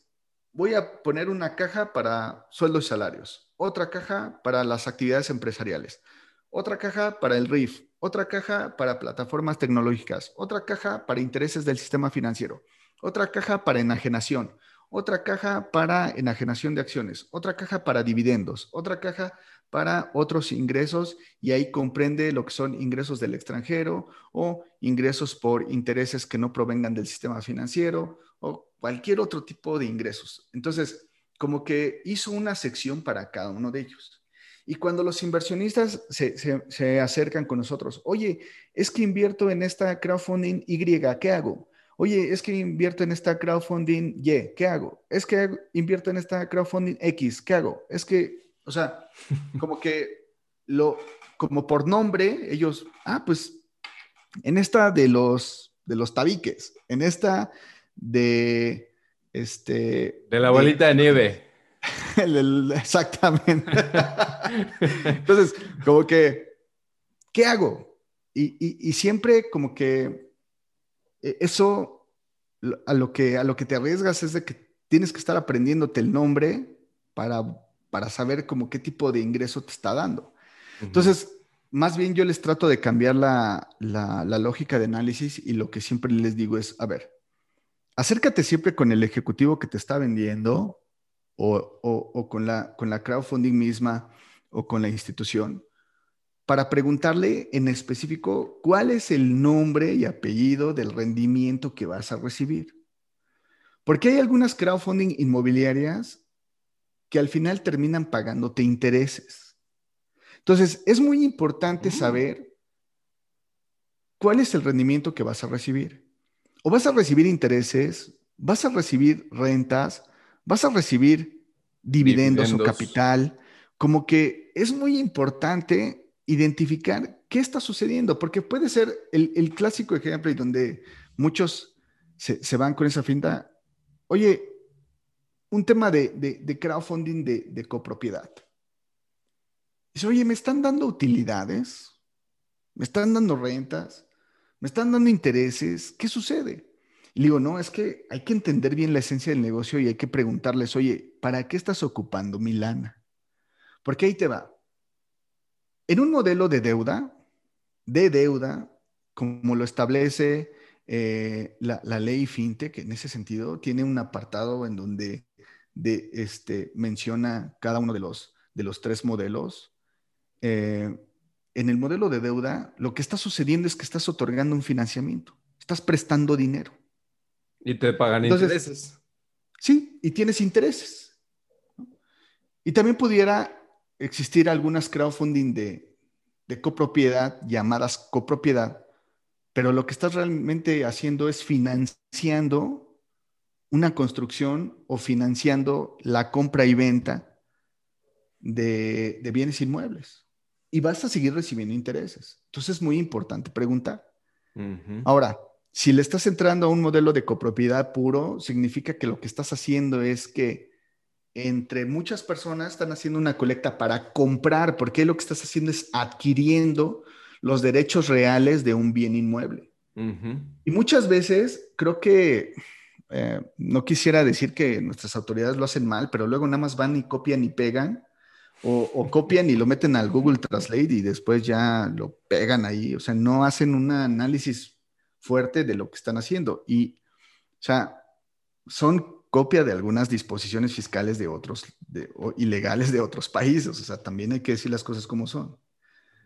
voy a poner una caja para sueldos y salarios, otra caja para las actividades empresariales, otra caja para el RIF, otra caja para plataformas tecnológicas, otra caja para intereses del sistema financiero, otra caja para enajenación, otra caja para enajenación de acciones, otra caja para dividendos, otra caja para otros ingresos y ahí comprende lo que son ingresos del extranjero o ingresos por intereses que no provengan del sistema financiero o cualquier otro tipo de ingresos. Entonces, como que hizo una sección para cada uno de ellos. Y cuando los inversionistas se, acercan con nosotros, oye, es que invierto en esta crowdfunding Y, ¿qué hago? Oye, es que invierto en esta crowdfunding Y, ¿qué hago? Es que invierto en esta crowdfunding X, ¿qué hago? Es que, o sea, como que lo, como por nombre, ellos, ah, pues en esta de los, de los tabiques, en esta de, este... De la bolita de nieve. exactamente. Entonces, como que, ¿qué hago? Y, siempre como que eh, eso a lo que, a lo que te arriesgas es de que tienes que estar aprendiéndote el nombre para, para saber como qué tipo de ingreso te está dando. Entonces, más bien yo les trato de cambiar la, la, la, lógica de análisis y lo que siempre les digo es, a ver, acércate siempre con el ejecutivo que te está vendiendo o, con, la, con la crowdfunding misma o con la institución para preguntarle en específico cuál es el nombre y apellido del rendimiento que vas a recibir. Porque hay algunas crowdfunding inmobiliarias que al final terminan pagándote intereses. Entonces, es muy importante mm. saber cuál es el rendimiento que vas a recibir. O vas a recibir intereses, vas a recibir rentas, vas a recibir dividendos, o capital. Como que es muy importante identificar qué está sucediendo, porque puede ser el, clásico ejemplo y donde muchos se, van con esa finta. Oye, un tema de, crowdfunding de, copropiedad. Dice, oye, me están dando utilidades, me están dando rentas, me están dando intereses, ¿qué sucede? Y digo, no, es que hay que entender bien la esencia del negocio y hay que preguntarles, oye, ¿para qué estás ocupando mi lana? Porque ahí te va. En un modelo de deuda, de deuda, como lo establece eh, la, ley FinTech, en ese sentido, tiene un apartado en donde de, este, menciona cada uno de los, de los tres modelos. Eh, en el modelo de deuda, lo que está sucediendo es que estás otorgando un financiamiento. estás prestando dinero. Y te pagan intereses. Sí, y tienes intereses. Y también pudiera existir algunas crowdfunding de, de copropiedad, llamadas copropiedad, pero lo que estás realmente haciendo es financiando una construcción o financiando la compra y venta de, bienes inmuebles. Y vas a seguir recibiendo intereses. Entonces es muy importante preguntar. Ahora, si le estás entrando a un modelo de copropiedad puro, significa que lo que estás haciendo es que entre muchas personas están haciendo una colecta para comprar, porque lo que estás haciendo es adquiriendo los derechos reales de un bien inmueble. Y muchas veces creo que eh, no quisiera decir que nuestras autoridades lo hacen mal, pero luego nada más van y copian y pegan, o, copian y lo meten al Google Translate y después ya lo pegan ahí. O sea, no hacen un análisis fuerte de lo que están haciendo. Y, o sea, son copia de algunas disposiciones fiscales de otros, o ilegales de otros países. O sea, también hay que decir las cosas como son.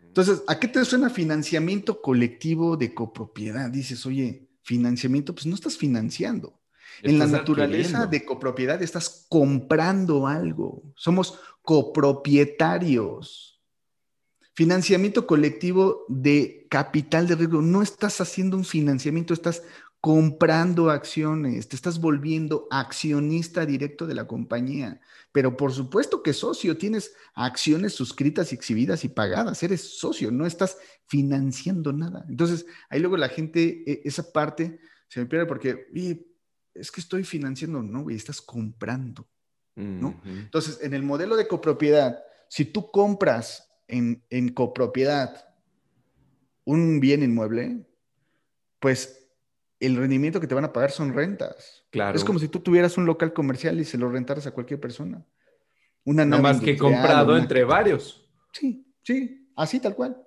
Entonces, ¿a qué te suena financiamiento colectivo de copropiedad? Dices, oye, financiamiento, pues no estás financiando. En la naturaleza de copropiedad estás comprando algo. Somos copropietarios. Financiamiento colectivo de capital de riesgo. No estás haciendo un financiamiento, estás comprando acciones, te estás volviendo accionista directo de la compañía. Pero por supuesto que socio, tienes acciones suscritas, exhibidas y pagadas, eres socio, no estás financiando nada. Entonces, ahí luego la gente, e, esa parte se me pierde porque, es que estoy financiando, no, güey, estás comprando, ¿no? Entonces, en el modelo de copropiedad, si tú compras en, en copropiedad un bien inmueble, pues el rendimiento que te van a pagar son rentas. Claro. Es como si tú tuvieras un local comercial y se lo rentaras a cualquier persona. Una no más que comprado entre varios. Sí, sí, así tal cual.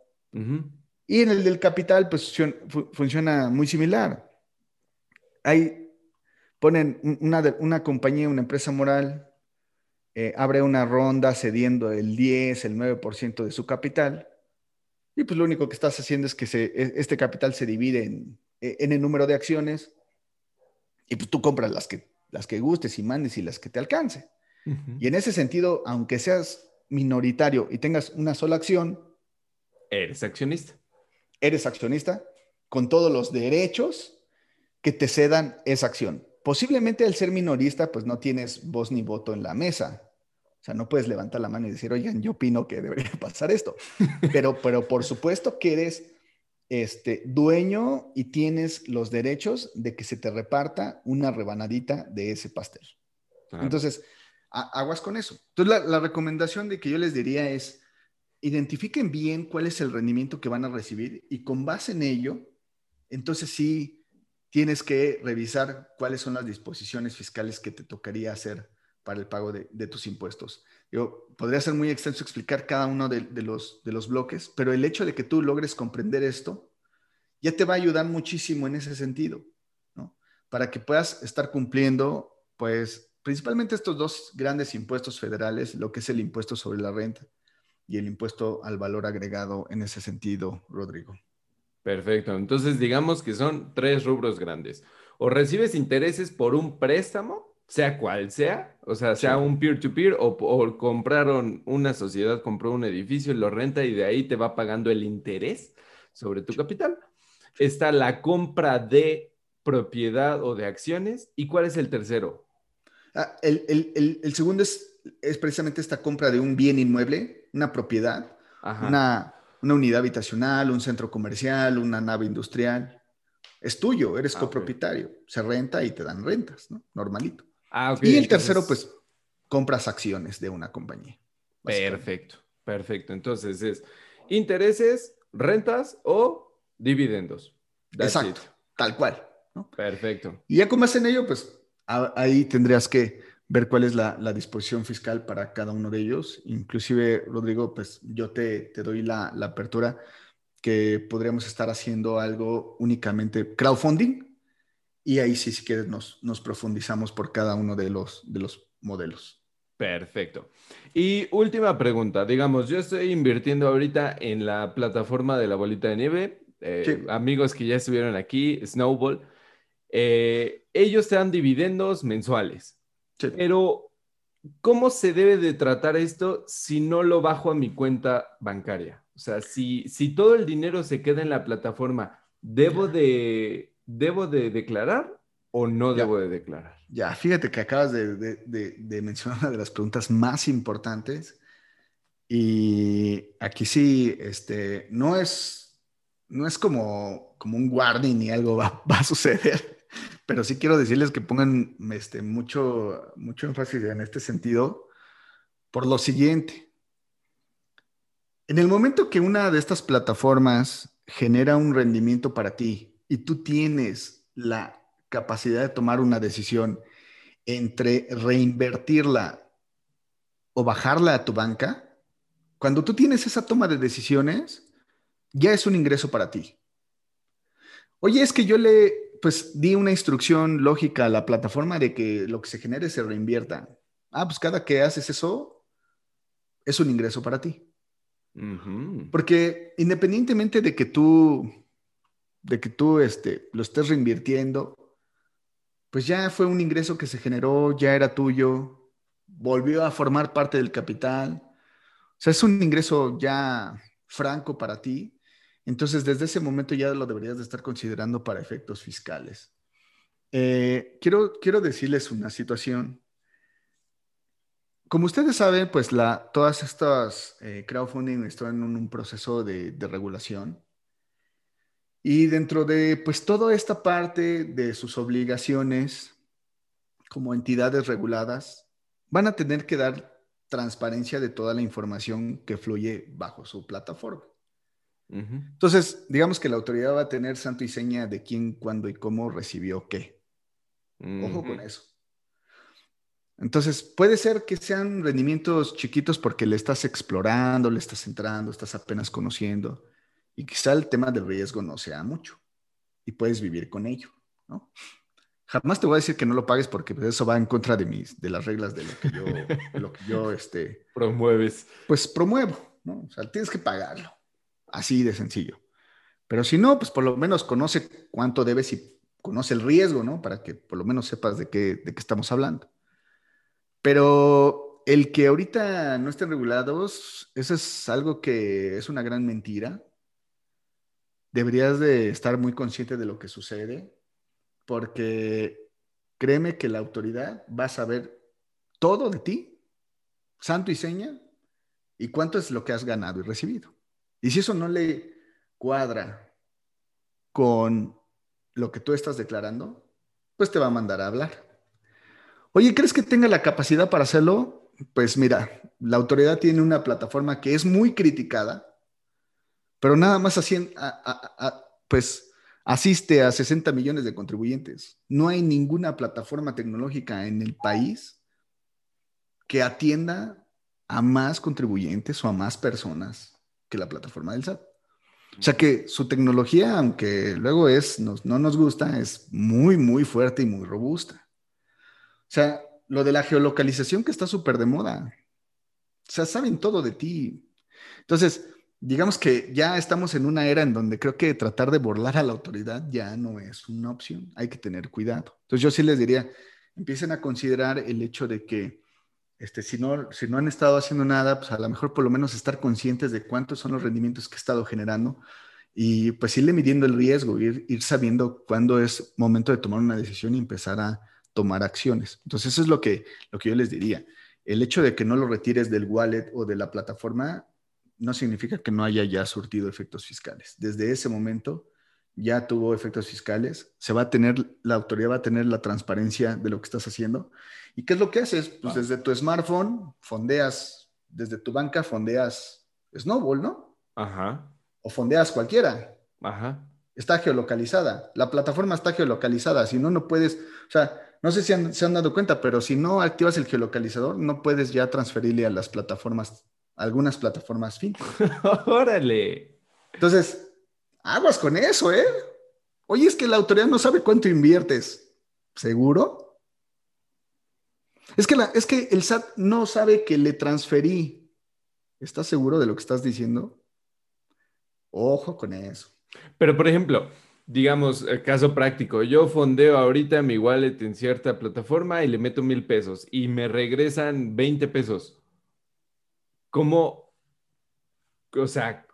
Y en el del capital, pues funciona muy similar. Ahí ponen una, una compañía, una empresa moral, eh, abre una ronda cediendo el 10, el 9% de su capital. Y pues lo único que estás haciendo es que se, e, este capital se divide en eh, en el número de acciones y pues tú compras las que, las que gustes y mandes y las que te alcance. Y en ese sentido, aunque seas minoritario y tengas una sola acción, eres accionista. Eres accionista con todos los derechos que te cedan esa acción. Posiblemente al ser minorista, pues no tienes voz ni voto en la mesa. O sea, no puedes levantar la mano y decir, oigan, yo opino que debería pasar esto. Pero, pero por supuesto que eres este, dueño y tienes los derechos de que se te reparta una rebanadita de ese pastel. Entonces, aguas con eso. Entonces, la, recomendación de que yo les diría es, identifiquen bien cuál es el rendimiento que van a recibir y con base en ello, entonces sí tienes que revisar cuáles son las disposiciones fiscales que te tocaría hacer para el pago de, de tus impuestos. Yo podría ser muy extenso explicar cada uno de, los, de los bloques, pero el hecho de que tú logres comprender esto ya te va a ayudar muchísimo en ese sentido, ¿no? Para que puedas estar cumpliendo, pues, principalmente estos dos grandes impuestos federales, lo que es el impuesto sobre la renta y el impuesto al valor agregado en ese sentido, Rodrigo. Perfecto. Entonces, digamos que son tres rubros grandes. O recibes intereses por un préstamo, sea cual sea, o sea, sea un peer-to-peer o, compraron una sociedad, compró un edificio, lo renta y de ahí te va pagando el interés sobre tu capital. Está la compra de propiedad o de acciones. ¿Y cuál es el tercero? Ah, el, segundo es, es, precisamente esta compra de un bien inmueble, una propiedad, una, unidad habitacional, un centro comercial, una nave industrial. Es tuyo, eres ah, copropietario. Se renta y te dan rentas, ¿no? Normalito. Ah, y el tercero, pues, compras acciones de una compañía. Perfecto, perfecto. Entonces es intereses, rentas o dividendos. Exacto, tal cual. Perfecto. Y ya como hacen ello, pues ahí tendrías que ver cuál es la, disposición fiscal para cada uno de ellos. Inclusive, Rodrigo, pues yo te, te doy la, la, apertura que podríamos estar haciendo algo únicamente crowdfunding, y ahí sí, si quieres, nos, nos profundizamos por cada uno de los, de los modelos. Perfecto. Y última pregunta, digamos, yo estoy invirtiendo ahorita en la plataforma de la bolita de nieve, eh, amigos que ya estuvieron aquí, Snowball, eh, ellos te dan dividendos mensuales. Pero, ¿cómo se debe de tratar esto si no lo bajo a mi cuenta bancaria? O sea, si, si todo el dinero se queda en la plataforma, ¿debo de, ¿debo de declarar o no debo de declarar? Ya, fíjate que acabas de, mencionar una de las preguntas más importantes. Y aquí sí, este, no es, no es como, como un warning ni algo va, va a suceder pero sí quiero decirles que pongan este, mucho, mucho énfasis en este sentido por lo siguiente. En el momento que una de estas plataformas genera un rendimiento para ti y tú tienes la capacidad de tomar una decisión entre reinvertirla o bajarla a tu banca, cuando tú tienes esa toma de decisiones, ya es un ingreso para ti. Oye, es que yo le pues di una instrucción lógica a la plataforma de que lo que se genere se reinvierta. Ah, pues cada que haces eso, es un ingreso para ti. Porque independientemente de que tú, de que tú este, lo estés reinvirtiendo, pues ya fue un ingreso que se generó, ya era tuyo, volvió a formar parte del capital. O sea, es un ingreso ya franco para ti entonces, desde ese momento ya lo deberías de estar considerando para efectos fiscales. Eh, quiero, quiero decirles una situación. Como ustedes saben, pues la, todas estas eh, crowdfunding están en un, proceso de, de, regulación. Y dentro de pues toda esta parte de sus obligaciones como entidades reguladas, van a tener que dar transparencia de toda la información que fluye bajo su plataforma. Entonces, digamos que la autoridad va a tener santo y seña de quién, cuándo y cómo recibió qué. Ojo con eso. Entonces, puede ser que sean rendimientos chiquitos porque le estás explorando, le estás entrando, estás apenas conociendo y quizá el tema del riesgo no sea mucho y puedes vivir con ello, ¿no? Jamás te voy a decir que no lo pagues porque pues, eso va en contra de mis, de las reglas de lo que yo, de lo que yo, este, promueves. Pues promuevo, ¿no? O sea, tienes que pagarlo. Así de sencillo. Pero si no, pues por lo menos conoce cuánto debes y conoce el riesgo, ¿no? Para que por lo menos sepas de qué, de qué estamos hablando. Pero el que ahorita no estén regulados, eso es algo que es una gran mentira. Deberías de estar muy consciente de lo que sucede, porque créeme que la autoridad va a saber todo de ti, santo y seña, y cuánto es lo que has ganado y recibido. Y si eso no le cuadra con lo que tú estás declarando, pues te va a mandar a hablar. Oye, ¿crees que tenga la capacidad para hacerlo? Pues mira, la autoridad tiene una plataforma que es muy criticada, pero nada más pues asiste a 60 millones de contribuyentes. No hay ninguna plataforma tecnológica en el país que atienda a más contribuyentes o a más personas que la plataforma del SAT. O sea que su tecnología, aunque luego es, no nos gusta, es muy, muy fuerte y muy robusta. O sea, lo de la geolocalización que está súper de moda. O sea, saben todo de ti. Entonces, digamos que ya estamos en una era en donde creo que tratar de burlar a la autoridad ya no es una opción. Hay que tener cuidado. Entonces, yo sí les diría, empiecen a considerar el hecho de que este, si, no, si no han estado haciendo nada, pues a lo mejor por lo menos estar conscientes de cuántos son los rendimientos que he estado generando y pues irle midiendo el riesgo, ir, ir sabiendo cuándo es momento de tomar una decisión y empezar a tomar acciones. Entonces eso es lo que, lo que yo les diría. El hecho de que no lo retires del wallet o de la plataforma no significa que no haya ya surtido efectos fiscales. Desde ese momento ya tuvo efectos fiscales, se va a tener, la autoridad va a tener la transparencia de lo que estás haciendo ¿Y qué es lo que haces? Pues ah. desde tu smartphone fondeas, desde tu banca fondeas Snowball, ¿no? Ajá. O fondeas cualquiera. Ajá. Está geolocalizada. La plataforma está geolocalizada. Si no, no puedes, o sea, no sé si se han dado cuenta, pero si no activas el geolocalizador, no puedes ya transferirle a las plataformas, algunas plataformas fin. Órale. Entonces, aguas con eso, ¿eh? Oye, es que la autoridad no sabe cuánto inviertes. ¿Seguro? Es que, la, es que el SAT no sabe que le transferí. ¿Estás seguro de lo que estás diciendo? Ojo con eso. Pero, por ejemplo, digamos, el caso práctico, yo fondeo ahorita mi wallet en cierta plataforma y le meto mil pesos y me regresan 20 pesos. ¿Cómo, o sea,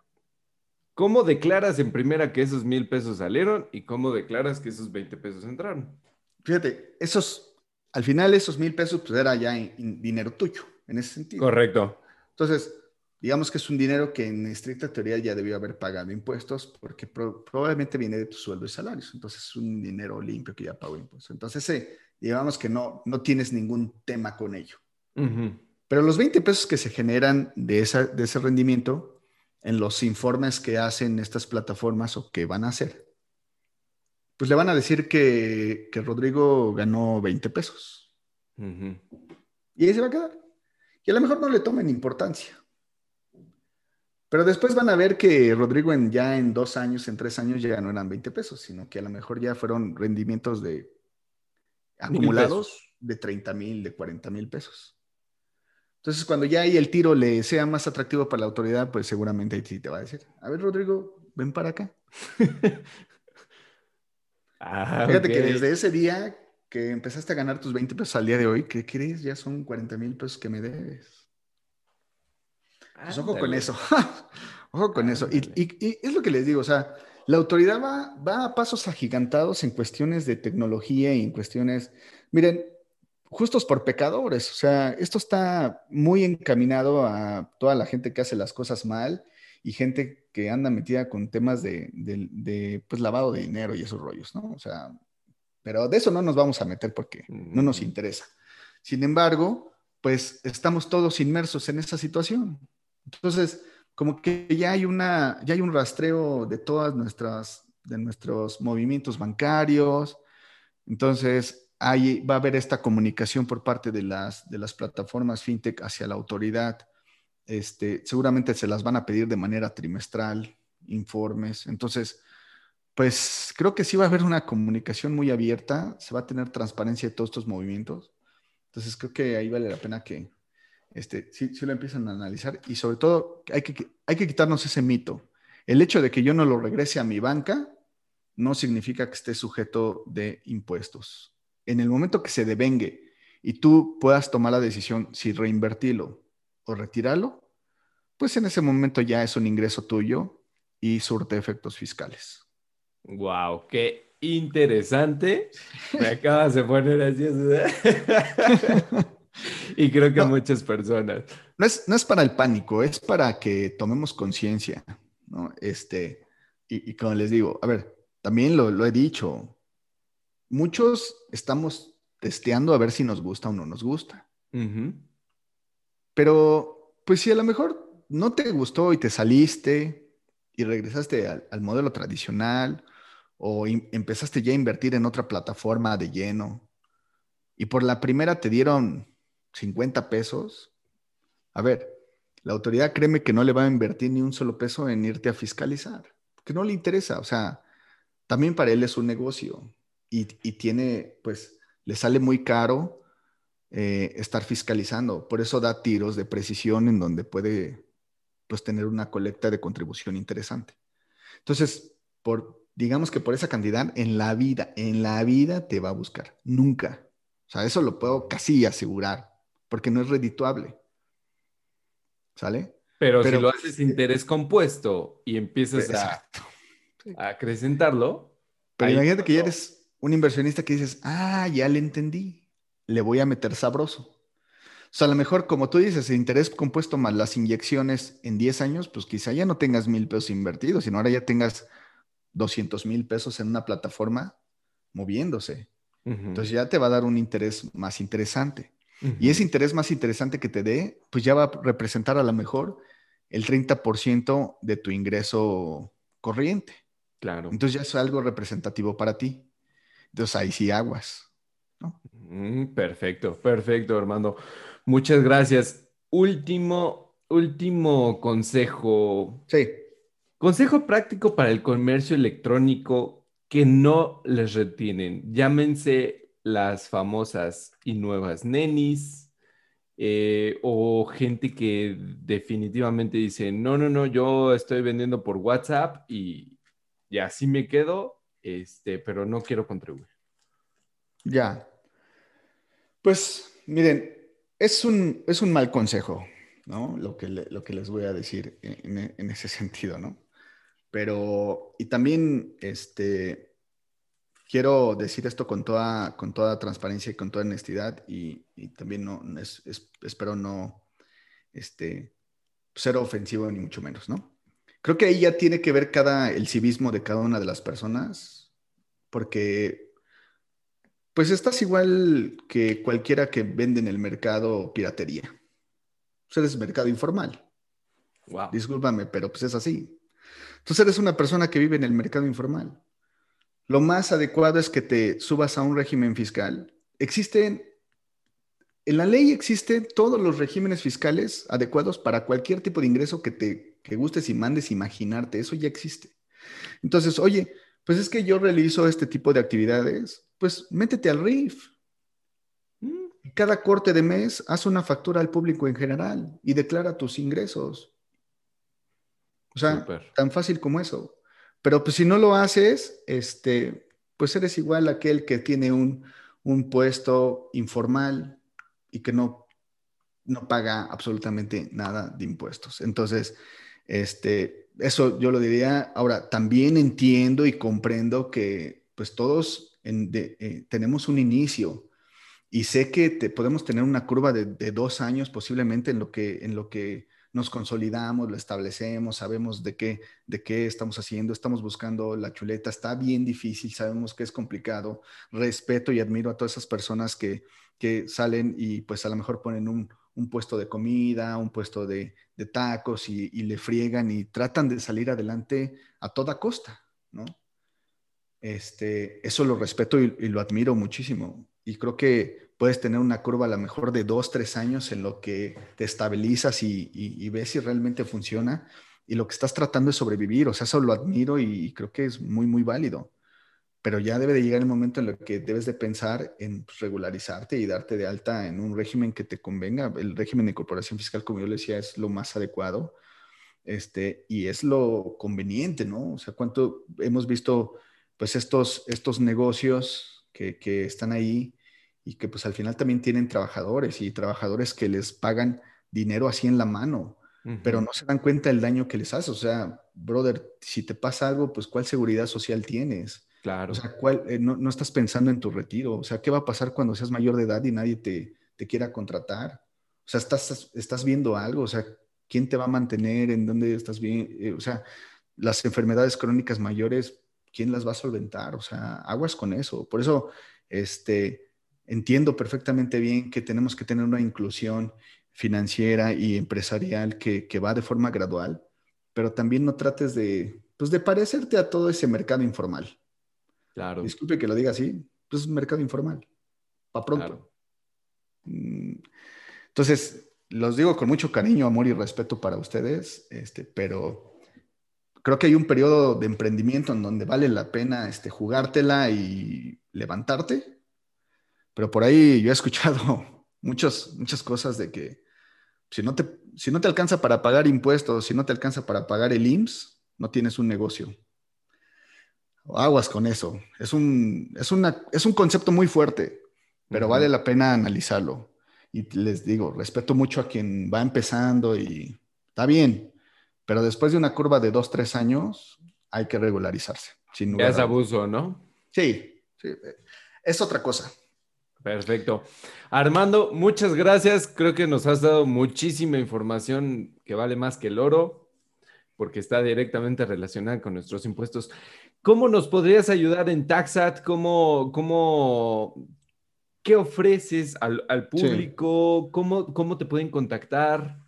cómo declaras en primera que esos mil pesos salieron y cómo declaras que esos 20 pesos entraron? Fíjate, esos, al final esos mil pesos pues era ya dinero tuyo, en ese sentido. Correcto. Entonces, digamos que es un dinero que en estricta teoría ya debió haber pagado impuestos porque probablemente viene de tu sueldo y salarios. Entonces es un dinero limpio que ya pagó impuestos. Entonces, digamos que no, no tienes ningún tema con ello. Pero los 20 pesos que se generan de, esa, de ese rendimiento en los informes que hacen estas plataformas o que van a hacer, pues le van a decir que, que Rodrigo ganó 20 pesos. Y ahí se va a quedar. Y a lo mejor no le tomen importancia. Pero después van a ver que Rodrigo en, ya en dos años, en tres años ya no eran 20 pesos, sino que a lo mejor ya fueron rendimientos de acumulados de 30 mil, de 40 mil pesos. Entonces, cuando ya ahí el tiro le sea más atractivo para la autoridad, pues seguramente ahí sí te va a decir, a ver, Rodrigo, ven para acá. Ah, Fíjate que desde ese día que empezaste a ganar tus 20 pesos al día de hoy, ¿qué crees? Ya son 40 mil pesos que me debes. Pues ojo con eso. ojo con eso. Y, es lo que les digo, o sea, la autoridad va, va a pasos agigantados en cuestiones de tecnología y en cuestiones, miren, justos por pecadores. O sea, esto está muy encaminado a toda la gente que hace las cosas mal y gente que anda metida con temas de, de, pues, lavado de dinero y esos rollos, ¿no? O sea, pero de eso no nos vamos a meter porque no nos interesa. Sin embargo, pues estamos todos inmersos en esa situación. Entonces, como que ya hay, una, ya hay un rastreo de todas nuestras, de nuestros movimientos bancarios. Entonces, ahí va a haber esta comunicación por parte de las, de las plataformas fintech hacia la autoridad. Este, seguramente se las van a pedir de manera trimestral, informes. Entonces, pues creo que sí va a haber una comunicación muy abierta, se va a tener transparencia de todos estos movimientos. Entonces, creo que ahí vale la pena que, este, sí, lo empiezan a analizar y sobre todo hay que, hay que quitarnos ese mito. El hecho de que yo no lo regrese a mi banca no significa que esté sujeto de impuestos. En el momento que se devengue y tú puedas tomar la decisión si reinvertirlo o retirarlo, pues en ese momento ya es un ingreso tuyo y surte efectos fiscales. Wow, qué interesante. Me acabas de poner así. y creo que muchas personas. No es, no es para el pánico, es para que tomemos conciencia, ¿no? Este, y, como les digo, a ver, también lo, he dicho, muchos estamos testeando a ver si nos gusta o no nos gusta. Pero, pues si a lo mejor no te gustó y te saliste y regresaste al, modelo tradicional o empezaste ya a invertir en otra plataforma de lleno y por la primera te dieron 50 pesos, a ver, la autoridad créeme que no le va a invertir ni un solo peso en irte a fiscalizar, porque no le interesa, o sea, también para él es un negocio y, tiene, pues, le sale muy caro eh, estar fiscalizando, por eso da tiros de precisión en donde puede, pues, tener una colecta de contribución interesante. Entonces, por, digamos que por esa cantidad, en la vida, en la vida te va a buscar, nunca. O sea, eso lo puedo casi asegurar porque no es redituable. ¿Sale? Pero, si lo haces interés compuesto y empiezas a, acrecentarlo. Pero imagínate que ya eres un inversionista que dices, ah, ya le entendí, le voy a meter sabroso. O sea, a lo mejor, como tú dices, el interés compuesto más las inyecciones en 10 años, pues quizá ya no tengas mil pesos invertidos, sino ahora ya tengas 200 mil pesos en una plataforma moviéndose. Entonces ya te va a dar un interés más interesante. Y ese interés más interesante que te dé, pues ya va a representar a lo mejor el 30% de tu ingreso corriente. Claro. Entonces ya es algo representativo para ti. Entonces ahí sí aguas. Mm, perfecto, perfecto, Armando. Muchas gracias. Último, último consejo. Sí. Consejo práctico para el comercio electrónico que no les retienen. Llámense las famosas y nuevas nenis, eh, o gente que definitivamente dice, no, no, no, yo estoy vendiendo por WhatsApp y, y así me quedo, este, pero no quiero contribuir. Ya. Pues miren, es un, es un mal consejo, ¿no? Lo que, lo que les voy a decir en, en, ese sentido, ¿no? Pero, y también, este, quiero decir esto con toda, con toda transparencia y con toda honestidad y, y también no, es, espero no, este, ser ofensivo ni mucho menos, ¿no? Creo que ahí ya tiene que ver cada, el civismo de cada una de las personas, porque pues estás igual que cualquiera que vende en el mercado piratería. Pues eres mercado informal. Wow. Discúlpame, pero pues es así. Entonces eres una persona que vive en el mercado informal. Lo más adecuado es que te subas a un régimen fiscal. Existen, en la ley existen todos los regímenes fiscales adecuados para cualquier tipo de ingreso que te que gustes y mandes imaginarte. Eso ya existe. Entonces, oye, pues es que yo realizo este tipo de actividades pues métete al RIF. Mm. Cada corte de mes haz una factura al público en general y declara tus ingresos. O sea, tan fácil como eso. Pero pues si no lo haces, este, pues eres igual a aquel que tiene un, un puesto informal y que no, no paga absolutamente nada de impuestos. Entonces, este, eso yo lo diría. Ahora, también entiendo y comprendo que pues todos eh, tenemos un inicio y sé que te, podemos tener una curva de, dos años posiblemente en lo, que, en lo que nos consolidamos, lo establecemos, sabemos de qué, de qué estamos haciendo, estamos buscando la chuleta, está bien difícil, sabemos que es complicado, respeto y admiro a todas esas personas que, que salen y pues a lo mejor ponen un, un puesto de comida, un puesto de, de tacos y, y, le friegan y tratan de salir adelante a toda costa, ¿no? Este, eso lo respeto y, lo admiro muchísimo. Y creo que puedes tener una curva a lo mejor de dos, tres años en lo que te estabilizas y, ves si realmente funciona. Y lo que estás tratando es sobrevivir. O sea, eso lo admiro y, creo que es muy, muy válido. Pero ya debe de llegar el momento en el que debes de pensar en pues, regularizarte y darte de alta en un régimen que te convenga. El régimen de incorporación fiscal, como yo le decía, es lo más adecuado. Este, y es lo conveniente, ¿no? O sea, cuánto hemos visto pues estos, estos negocios que, que, están ahí y que pues al final también tienen trabajadores y trabajadores que les pagan dinero así en la mano, pero no se dan cuenta del daño que les hace. O sea, brother, si te pasa algo, pues ¿cuál seguridad social tienes? Claro. O sea, ¿cuál, eh, no, no, estás pensando en tu retiro. O sea, ¿qué va a pasar cuando seas mayor de edad y nadie te, te quiera contratar? O sea, estás, estás viendo algo. O sea, ¿quién te va a mantener? ¿En dónde estás bien? Eh, o sea, las enfermedades crónicas mayores ¿quién las va a solventar? O sea, aguas con eso. Por eso, este, entiendo perfectamente bien que tenemos que tener una inclusión financiera y empresarial que, va de forma gradual, pero también no trates de, pues, de parecerte a todo ese mercado informal. Claro. Disculpe que lo diga así, pues es mercado informal. Para pronto. Mm, entonces, los digo con mucho cariño, amor y respeto para ustedes, este, pero creo que hay un periodo de emprendimiento en donde vale la pena este, jugártela y levantarte. Pero por ahí yo he escuchado muchas, muchas cosas de que si no, te, si no te alcanza para pagar impuestos, si no te alcanza para pagar el IMSS, no tienes un negocio. Aguas con eso. Es un, es una, es un concepto muy fuerte, pero vale la pena analizarlo. Y les digo, respeto mucho a quien va empezando y está bien, pero después de una curva de dos, tres años, hay que regularizarse. Sin es abuso, ¿no? Sí, sí, es otra cosa. Perfecto. Armando, muchas gracias. Creo que nos has dado muchísima información que vale más que el oro, porque está directamente relacionada con nuestros impuestos. ¿Cómo nos podrías ayudar en Taxat? ¿Cómo, cómo, qué ofreces al, público? ¿Cómo, ¿Cómo te pueden contactar?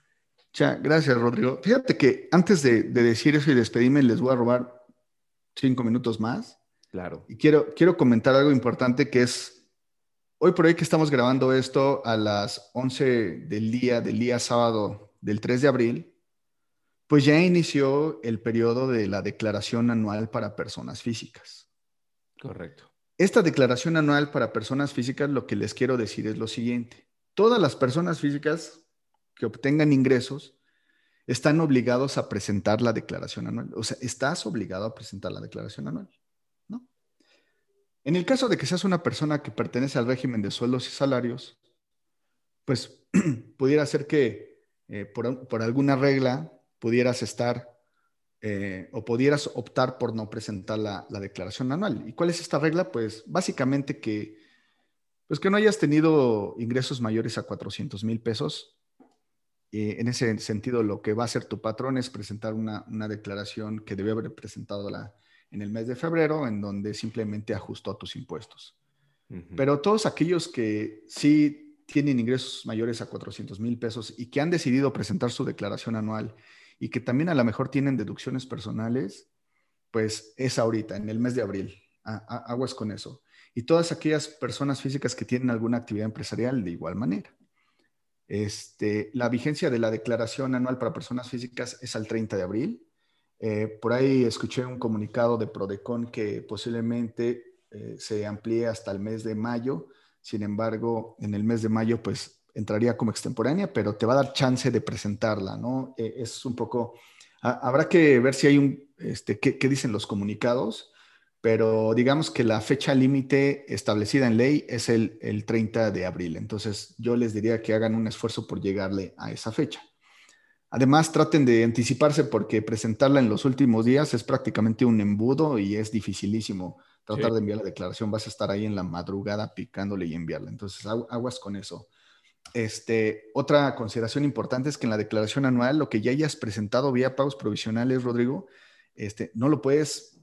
gracias, Rodrigo. Fíjate que antes de, decir eso y despedirme, les voy a robar cinco minutos más. Claro. Y quiero, quiero comentar algo importante que es, hoy por hoy que estamos grabando esto a las 11 del día, del día sábado del 3 de abril, pues ya inició el periodo de la declaración anual para personas físicas. Correcto. Esta declaración anual para personas físicas, lo que les quiero decir es lo siguiente. Todas las personas físicas que obtengan ingresos están obligados a presentar la declaración anual. O sea, estás obligado a presentar la declaración anual, ¿no? En el caso de que seas una persona que pertenece al régimen de sueldos y salarios, pues pudiera ser que eh, por, alguna regla pudieras estar eh, o pudieras optar por no presentar la, la, declaración anual. ¿Y cuál es esta regla? Pues básicamente que, pues que no hayas tenido ingresos mayores a 400 mil pesos en ese sentido, lo que va a hacer tu patrón es presentar una, declaración que debe haber presentado la, en el mes de febrero, en donde simplemente ajustó tus impuestos. Pero todos aquellos que sí tienen ingresos mayores a 400 mil pesos y que han decidido presentar su declaración anual y que también a lo mejor tienen deducciones personales, pues es ahorita, en el mes de abril. aguas con eso. Y todas aquellas personas físicas que tienen alguna actividad empresarial de igual manera. Este, la vigencia de la declaración anual para personas físicas es al 30 de abril. Eh, por ahí escuché un comunicado de Prodecon que posiblemente eh, se amplíe hasta el mes de mayo. Sin embargo, en el mes de mayo, pues entraría como extemporánea, pero te va a dar chance de presentarla, ¿no? Eh, es un poco, habrá que ver si hay un, este, qué, qué dicen los comunicados pero digamos que la fecha límite establecida en ley es el, 30 de abril. Entonces yo les diría que hagan un esfuerzo por llegarle a esa fecha. Además, traten de anticiparse porque presentarla en los últimos días es prácticamente un embudo y es dificilísimo tratar de enviar la declaración. Vas a estar ahí en la madrugada picándole y enviarla. Entonces, aguas con eso. Este, otra consideración importante es que en la declaración anual, lo que ya hayas presentado vía pagos provisionales, Rodrigo, este, no lo puedes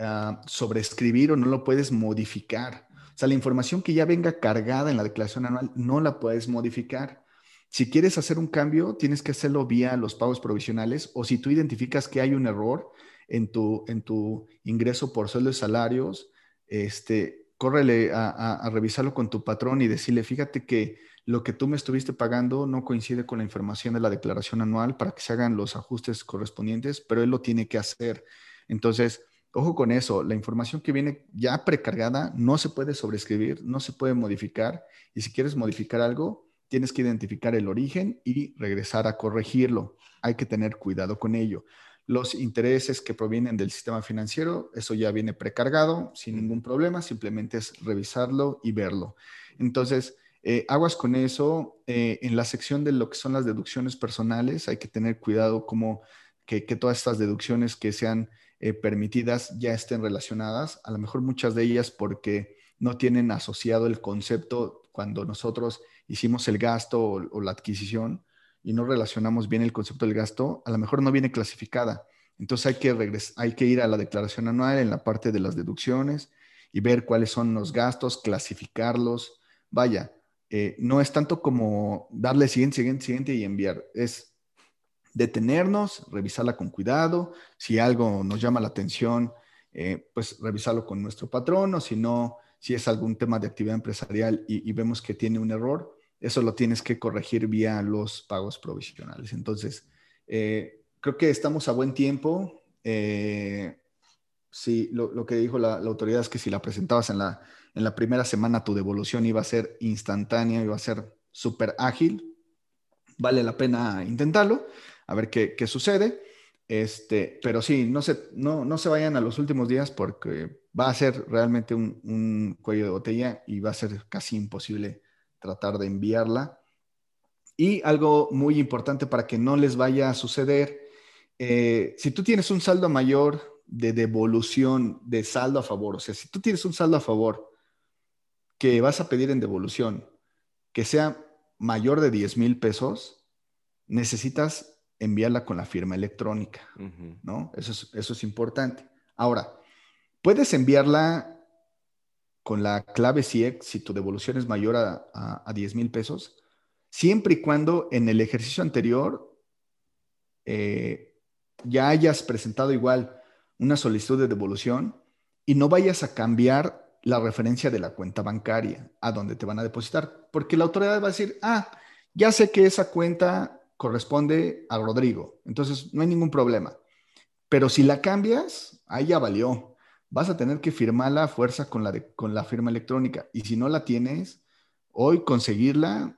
uh, o no lo puedes modificar. O sea, la información que ya venga cargada en la declaración anual no la puedes modificar. Si quieres hacer un cambio, tienes que hacerlo vía los pagos provisionales o si tú identificas que hay un error en tu, en tu ingreso por sueldos y salarios, este, córrele a, revisarlo con tu patrón y decirle, fíjate que lo que tú me estuviste pagando no coincide con la información de la declaración anual para que se hagan los ajustes correspondientes, pero él lo tiene que hacer. Entonces, Ojo con eso, la información que viene ya precargada no se puede sobreescribir, no se puede modificar y si quieres modificar algo, tienes que identificar el origen y regresar a corregirlo. Hay que tener cuidado con ello. Los intereses que provienen del sistema financiero, eso ya viene precargado sin ningún problema, simplemente es revisarlo y verlo. Entonces, eh, aguas con eso. Eh, en la sección de lo que son las deducciones personales, hay que tener cuidado como que todas estas deducciones que sean eh, permitidas ya estén relacionadas, a lo mejor muchas de ellas porque no tienen asociado el concepto cuando nosotros hicimos el gasto o, la adquisición y no relacionamos bien el concepto del gasto, a lo mejor no viene clasificada. Entonces hay que, hay que ir a la declaración anual en la parte de las deducciones y ver cuáles son los gastos, clasificarlos. Vaya, eh, no es tanto como darle siguiente, siguiente, siguiente y enviar. Es detenernos, revisarla con cuidado. Si algo nos llama la atención, eh, pues revisarlo con nuestro patrón o si no, si es algún tema de actividad empresarial y, vemos que tiene un error, eso lo tienes que corregir vía los pagos provisionales. Entonces, eh, creo que estamos a buen tiempo. Eh, sí, lo, que dijo la, la, autoridad es que si la presentabas en la, en la primera semana, tu devolución iba a ser instantánea, iba a ser súper ágil. Vale la pena intentarlo a ver qué, sucede. Este, pero sí, no se, no, no se vayan a los últimos días porque va a ser realmente un, cuello de botella y va a ser casi imposible tratar de enviarla. Y algo muy importante para que no les vaya a suceder, eh, si tú tienes un saldo mayor de devolución de saldo a favor, o sea, si tú tienes un saldo a favor que vas a pedir en devolución que sea mayor de 10 mil pesos, necesitas enviarla con la firma electrónica, ¿no? Eso es, eso es importante. Ahora, puedes enviarla con la clave CIEX si tu devolución es mayor a, a, 10 mil pesos, siempre y cuando en el ejercicio anterior eh, ya hayas presentado igual una solicitud de devolución y no vayas a cambiar la referencia de la cuenta bancaria a donde te van a depositar, porque la autoridad va a decir, ah, ya sé que esa cuenta corresponde a Rodrigo. Entonces, no hay ningún problema. Pero si la cambias, ahí ya valió. Vas a tener que firmarla a fuerza con la, con la firma electrónica. Y si no la tienes, hoy conseguirla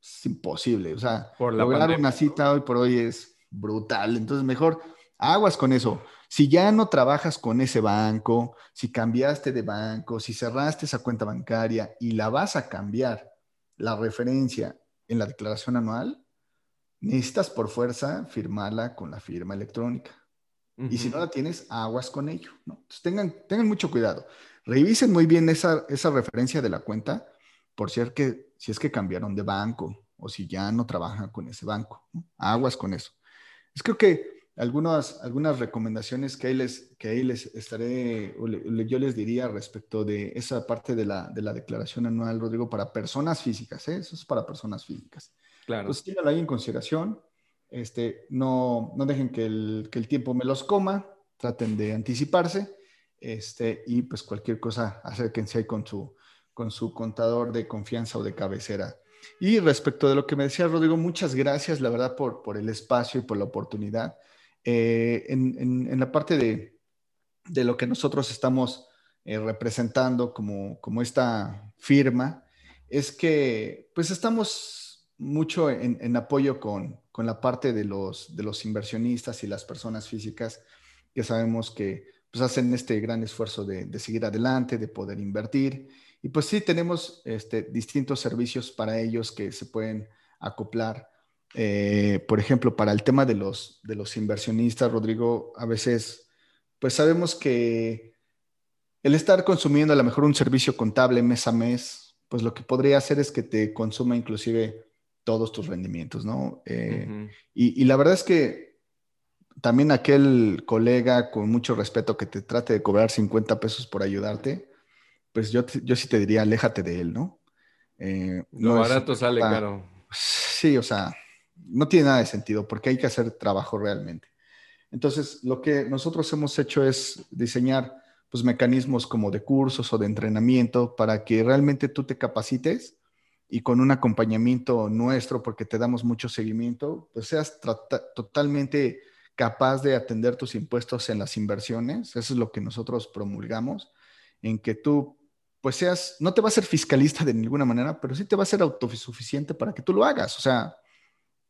es imposible. O sea, lograr una cita hoy por hoy es, brutal. Entonces, mejor aguas con eso. Si ya no trabajas con ese banco, si cambiaste de banco, si cerraste esa cuenta bancaria y la vas a cambiar, la referencia en la declaración anual, necesitas por fuerza firmarla con la firma electrónica. Y si no la tienes, aguas con ello. ¿no? Entonces tengan, tengan mucho cuidado. Revisen muy bien esa, esa referencia de la cuenta, por si es, que, si es que cambiaron de banco o si ya no trabajan con ese banco. Aguas con eso. Es creo que algunas, algunas recomendaciones que ahí les, que ahí les estaré, yo les diría respecto de esa parte de la, de la declaración anual, Rodrigo, para personas físicas, ¿eh? eso es para personas físicas. Claro. Pues tírenlo ahí en consideración, este, no, no dejen que el, que el tiempo me los coma, traten de anticiparse, este, y pues cualquier cosa, acérquense ahí con su, con su contador de confianza o de cabecera. Y respecto de lo que me decía Rodrigo, muchas gracias, la verdad, por, por el espacio y por la oportunidad. Eh, en, la parte de, lo que nosotros estamos eh, representando como, esta firma, es que pues estamos mucho en, apoyo con, la parte de los, de los inversionistas y las personas físicas que sabemos que pues hacen este gran esfuerzo de, seguir adelante, de poder invertir. Y pues sí, tenemos este, distintos servicios para ellos que se pueden acoplar eh, por ejemplo, para el tema de los, de los inversionistas, Rodrigo, a veces, pues sabemos que el estar consumiendo a lo mejor un servicio contable mes a mes, pues lo que podría hacer es que te consuma inclusive todos tus rendimientos, ¿no? Eh, y, la verdad es que también aquel colega con mucho respeto que te trate de cobrar 50 pesos por ayudarte, pues yo, yo sí te diría, aléjate de él, ¿no? Eh, lo barato sale caro. Sí, o sea, no tiene nada de sentido porque hay que hacer trabajo realmente. Entonces, lo que nosotros hemos hecho es diseñar pues, mecanismos como de cursos o de entrenamiento para que realmente tú te capacites y con un acompañamiento nuestro, porque te damos mucho seguimiento, pues seas totalmente capaz de atender tus impuestos en las inversiones. Eso es lo que nosotros promulgamos, en que tú pues seas, no te va a ser fiscalista de ninguna manera, pero sí te va a ser autosuficiente para que tú lo hagas. O sea,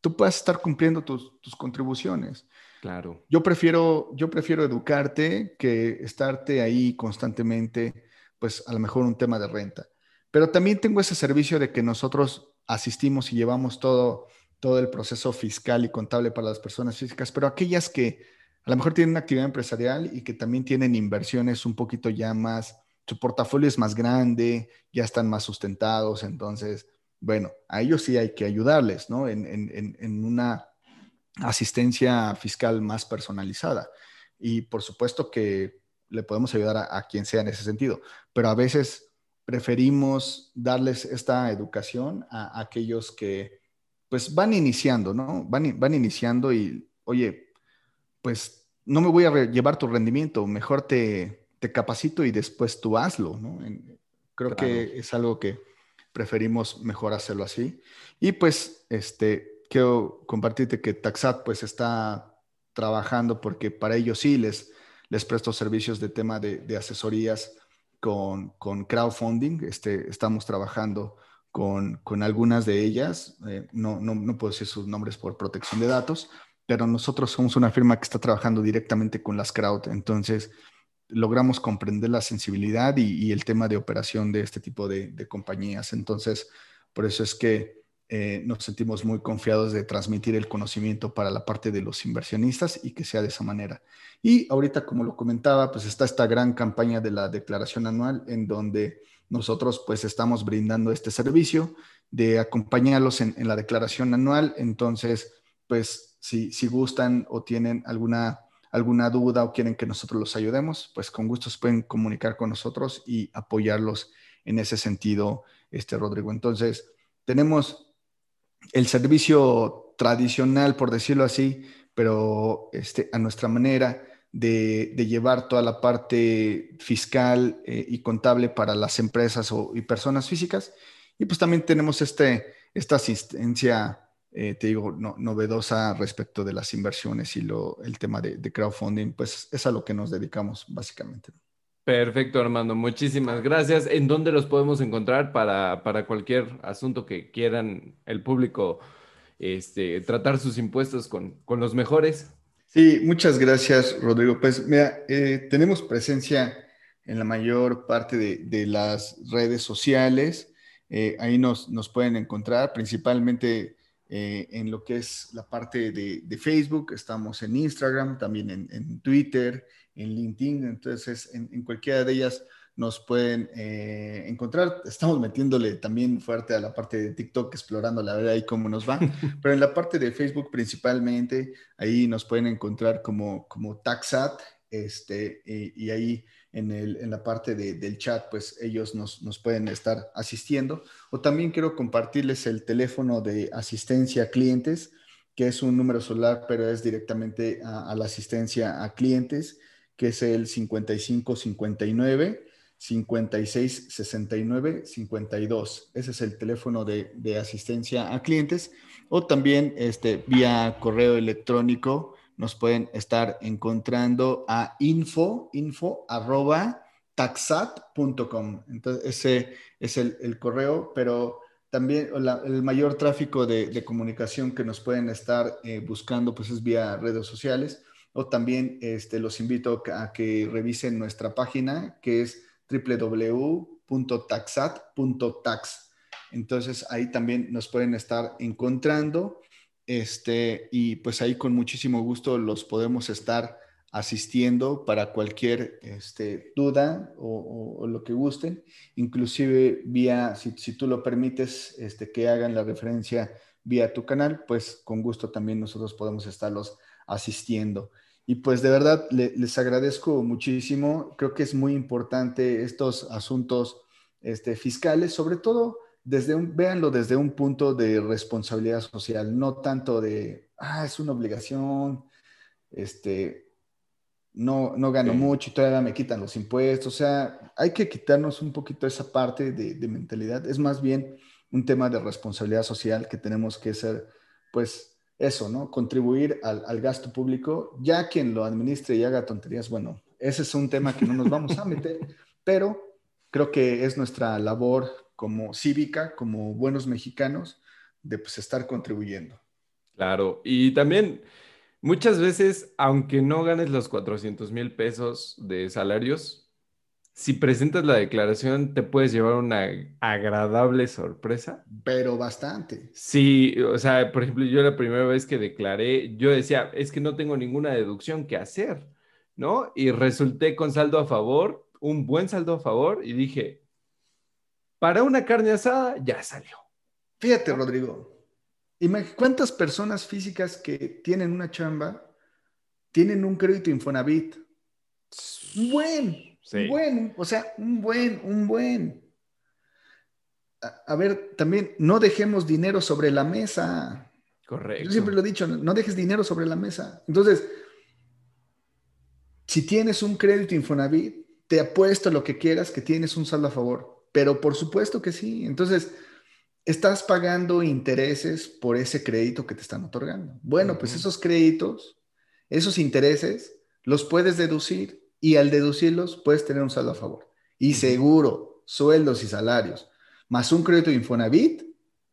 tú puedas estar cumpliendo tus, contribuciones. Claro. Yo prefiero, yo prefiero educarte que estarte ahí constantemente, pues a lo mejor un tema de renta. Pero también tengo ese servicio de que nosotros asistimos y llevamos todo, todo el proceso fiscal y contable para las personas físicas, pero aquellas que a lo mejor tienen una actividad empresarial y que también tienen inversiones un poquito ya más, su portafolio es más grande, ya están más sustentados, entonces bueno, a ellos sí hay que ayudarles, ¿no? En, una asistencia fiscal más personalizada. Y por supuesto que le podemos ayudar a, quien sea en ese sentido, pero a veces preferimos darles esta educación a, aquellos que pues van iniciando, ¿no? Van, van iniciando y, oye, pues no me voy a llevar tu rendimiento, mejor te, te, capacito y después tú hazlo, ¿no? creo que es algo que preferimos mejor hacerlo así. Y pues, este, quiero compartirte que Taxat pues está trabajando porque para ellos sí les, les presto servicios de tema de, asesorías con, con, crowdfunding. Este, estamos trabajando con, con algunas de ellas. Eh, no, no, no puedo decir sus nombres por protección de datos, pero nosotros somos una firma que está trabajando directamente con las crowd. Entonces, logramos comprender la sensibilidad y, el tema de operación de este tipo de, compañías. Entonces, por eso es que eh, nos sentimos muy confiados de transmitir el conocimiento para la parte de los inversionistas y que sea de esa manera. Y ahorita, como lo comentaba, pues está esta gran campaña de la declaración anual en donde nosotros pues estamos brindando este servicio de acompañarlos en, la declaración anual. Entonces, pues si, si gustan o tienen alguna alguna duda o quieren que nosotros los ayudemos, pues con gusto pueden comunicar con nosotros y apoyarlos en ese sentido, este Rodrigo. Entonces, tenemos el servicio tradicional, por decirlo así, pero este, a nuestra manera de, llevar toda la parte fiscal eh, y contable para las empresas o, y personas físicas. Y pues también tenemos este, esta asistencia eh, te digo, novedosa respecto de las inversiones y lo, el tema de, crowdfunding, pues es a lo que nos dedicamos básicamente. Perfecto, Armando. Muchísimas gracias. ¿En dónde los podemos encontrar para, para cualquier asunto que quieran el público este, tratar sus impuestos con, con los mejores. Sí, muchas gracias, Rodrigo. Pues mira, eh, tenemos presencia en la mayor parte de, las redes sociales. Eh, ahí nos, nos, pueden encontrar, principalmente eh, en lo que es la parte de, Facebook. Estamos en Instagram, también en, Twitter, en LinkedIn. Entonces, en, en, cualquiera de ellas nos pueden eh, encontrar. Estamos metiéndole también fuerte a la parte de TikTok, explorando la verdad ahí cómo nos va. Pero en la parte de Facebook principalmente, ahí nos pueden encontrar como, como Taxat, este, y, ahí en, la parte de, del chat, pues ellos nos, pueden estar asistiendo. O también quiero compartirles el teléfono de asistencia a clientes, que es un número solar, pero es directamente a, a la asistencia a clientes, que es el 5559 56 69 52. Ese es el teléfono de, de, asistencia a clientes. O también este, vía correo electrónico nos pueden estar encontrando a info, info arroba taxat.com. Entonces, ese es el, correo, pero también el mayor tráfico de, de, comunicación que nos pueden estar eh, buscando, pues es vía redes sociales. O también este, los invito a que revisen nuestra página, que es www.taxat.tax. Entonces ahí también nos pueden estar encontrando este, y pues ahí con muchísimo gusto los podemos estar asistiendo para cualquier este, duda o, lo que gusten, inclusive vía, si, tú lo permites, este, que hagan la referencia vía tu canal, pues con gusto también nosotros podemos estarlos asistiendo. Y pues de verdad les agradezco muchísimo. Creo que es muy importante estos asuntos este, fiscales, sobre todo desde un, véanlo desde un punto de responsabilidad social, no tanto de, ah, es una obligación, este, no, no gano mucho y todavía me quitan los impuestos. O sea, hay que quitarnos un poquito esa parte de, de mentalidad. Es más bien un tema de responsabilidad social que tenemos que ser, pues, eso, ¿no? Contribuir al, gasto público, ya quien lo administre y haga tonterías, bueno, ese es un tema que no nos vamos a meter, pero creo que es nuestra labor como cívica, como buenos mexicanos, de pues estar contribuyendo. Claro, y también muchas veces, aunque no ganes los 400 mil pesos de salarios, si presentas la declaración, te puedes llevar una agradable sorpresa. Pero bastante. Sí, o sea, por ejemplo, yo la primera vez que declaré, yo decía, es que no tengo ninguna deducción que hacer, ¿no? Y resulté con saldo a favor, un buen saldo a favor, y dije, para una carne asada ya salió. Fíjate, Rodrigo, ¿cuántas personas físicas que tienen una chamba tienen un crédito Infonavit? Buen un buen, o sea, un buen, un buen. A, ver, también no dejemos dinero sobre la mesa. Correcto. Yo siempre lo he dicho, no dejes dinero sobre la mesa. Entonces, si tienes un crédito Infonavit, te apuesto lo que quieras que tienes un saldo a favor. Pero por supuesto que sí. Entonces, estás pagando intereses por ese crédito que te están otorgando. Bueno, pues esos créditos, esos intereses, los puedes deducir y al deducirlos puedes tener un saldo a favor. Y seguro, sueldos y salarios, más un crédito de Infonavit,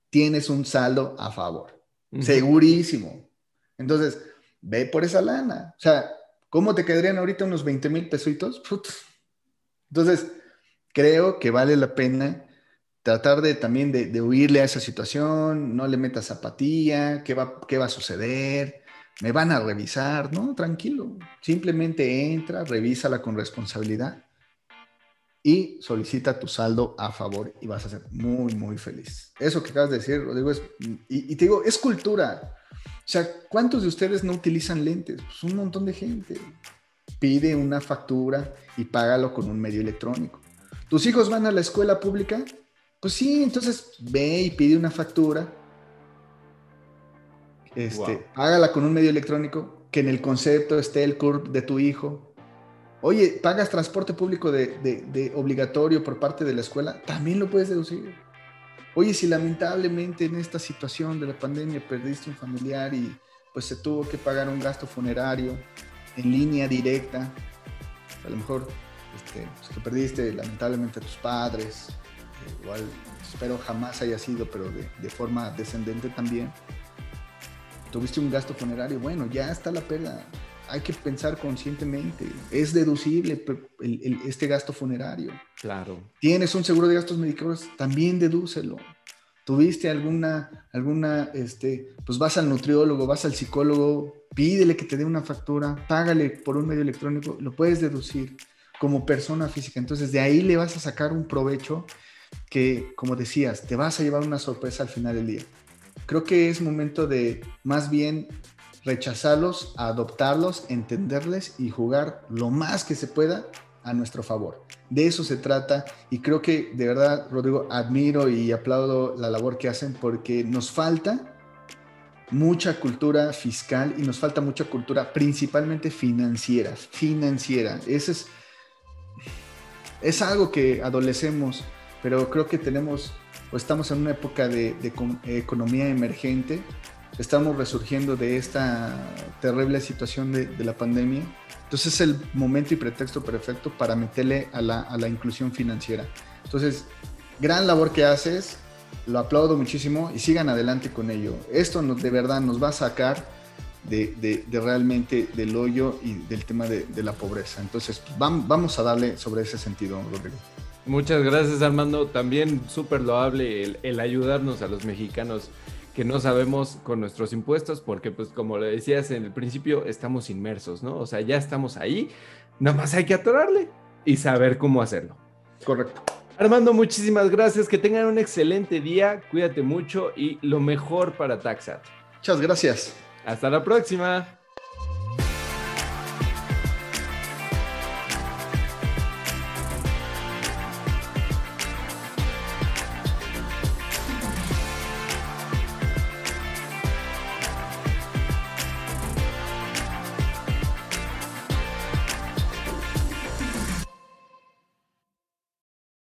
tienes un saldo a favor. Segurísimo. Entonces, ve por esa lana. O sea, ¿cómo te quedarían ahorita unos 20 mil pesitos? Entonces, creo que vale la pena tratar de también de, huirle a esa situación, no le metas apatía, qué va, qué va a suceder, me van a revisar, ¿no? Tranquilo, simplemente entra, revísala con responsabilidad y solicita tu saldo a favor y vas a ser muy, muy feliz. Eso que acabas de decir, Rodrigo, es, y, te digo, es cultura. O sea, ¿cuántos de ustedes no utilizan lentes? Pues un montón de gente. Pide una factura y págalo con un medio electrónico. ¿Tus hijos van a la escuela pública? Pues sí, entonces ve y pide una factura este, Hágala con un medio electrónico, que en el concepto esté el CURP de tu hijo. Oye, ¿pagas transporte público de, obligatorio por parte de la escuela? También lo puedes deducir. Oye, si lamentablemente en esta situación de la pandemia perdiste un familiar y pues se tuvo que pagar un gasto funerario en línea directa, a lo mejor este, pues, que perdiste lamentablemente a tus padres, igual espero jamás haya sido, pero de, de forma descendente también tuviste un gasto funerario, bueno, ya está la pela. Hay que pensar conscientemente. Es deducible este gasto funerario. Claro. Tienes un seguro de gastos médicos, también dedúcelo. Tuviste alguna, alguna, este, pues vas al nutriólogo, vas al psicólogo, pídele que te dé una factura, págale por un medio electrónico, lo puedes deducir como persona física. Entonces de ahí le vas a sacar un provecho que, como decías, te vas a llevar una sorpresa al final del día. Creo que es momento de más bien rechazarlos, adoptarlos, entenderles y jugar lo más que se pueda a nuestro favor. De eso se trata y creo que de verdad, Rodrigo, admiro y aplaudo la labor que hacen porque nos falta mucha cultura fiscal y nos falta mucha cultura principalmente financiera, financiera. Ese es, es algo que adolecemos, pero creo que tenemos o estamos en una época de, economía emergente, estamos resurgiendo de esta terrible situación de, la pandemia entonces es el momento y pretexto perfecto para meterle a la, a la inclusión financiera. Entonces, gran labor que haces, lo aplaudo muchísimo y sigan adelante con ello. Esto de verdad nos va a sacar de, de, de realmente del hoyo y del tema de, de la pobreza. Entonces, vamos, vamos a darle sobre ese sentido, Rodrigo. Muchas gracias, Armando. También súper loable el, el ayudarnos a los mexicanos que no sabemos con nuestros impuestos, porque pues como le decías en el principio, estamos inmersos, ¿no? O sea, ya estamos ahí, nada más hay que atorarle y saber cómo hacerlo. Correcto. Armando, muchísimas gracias, que tengan un excelente día, cuídate mucho y lo mejor para Taxat. Muchas gracias. Hasta la próxima.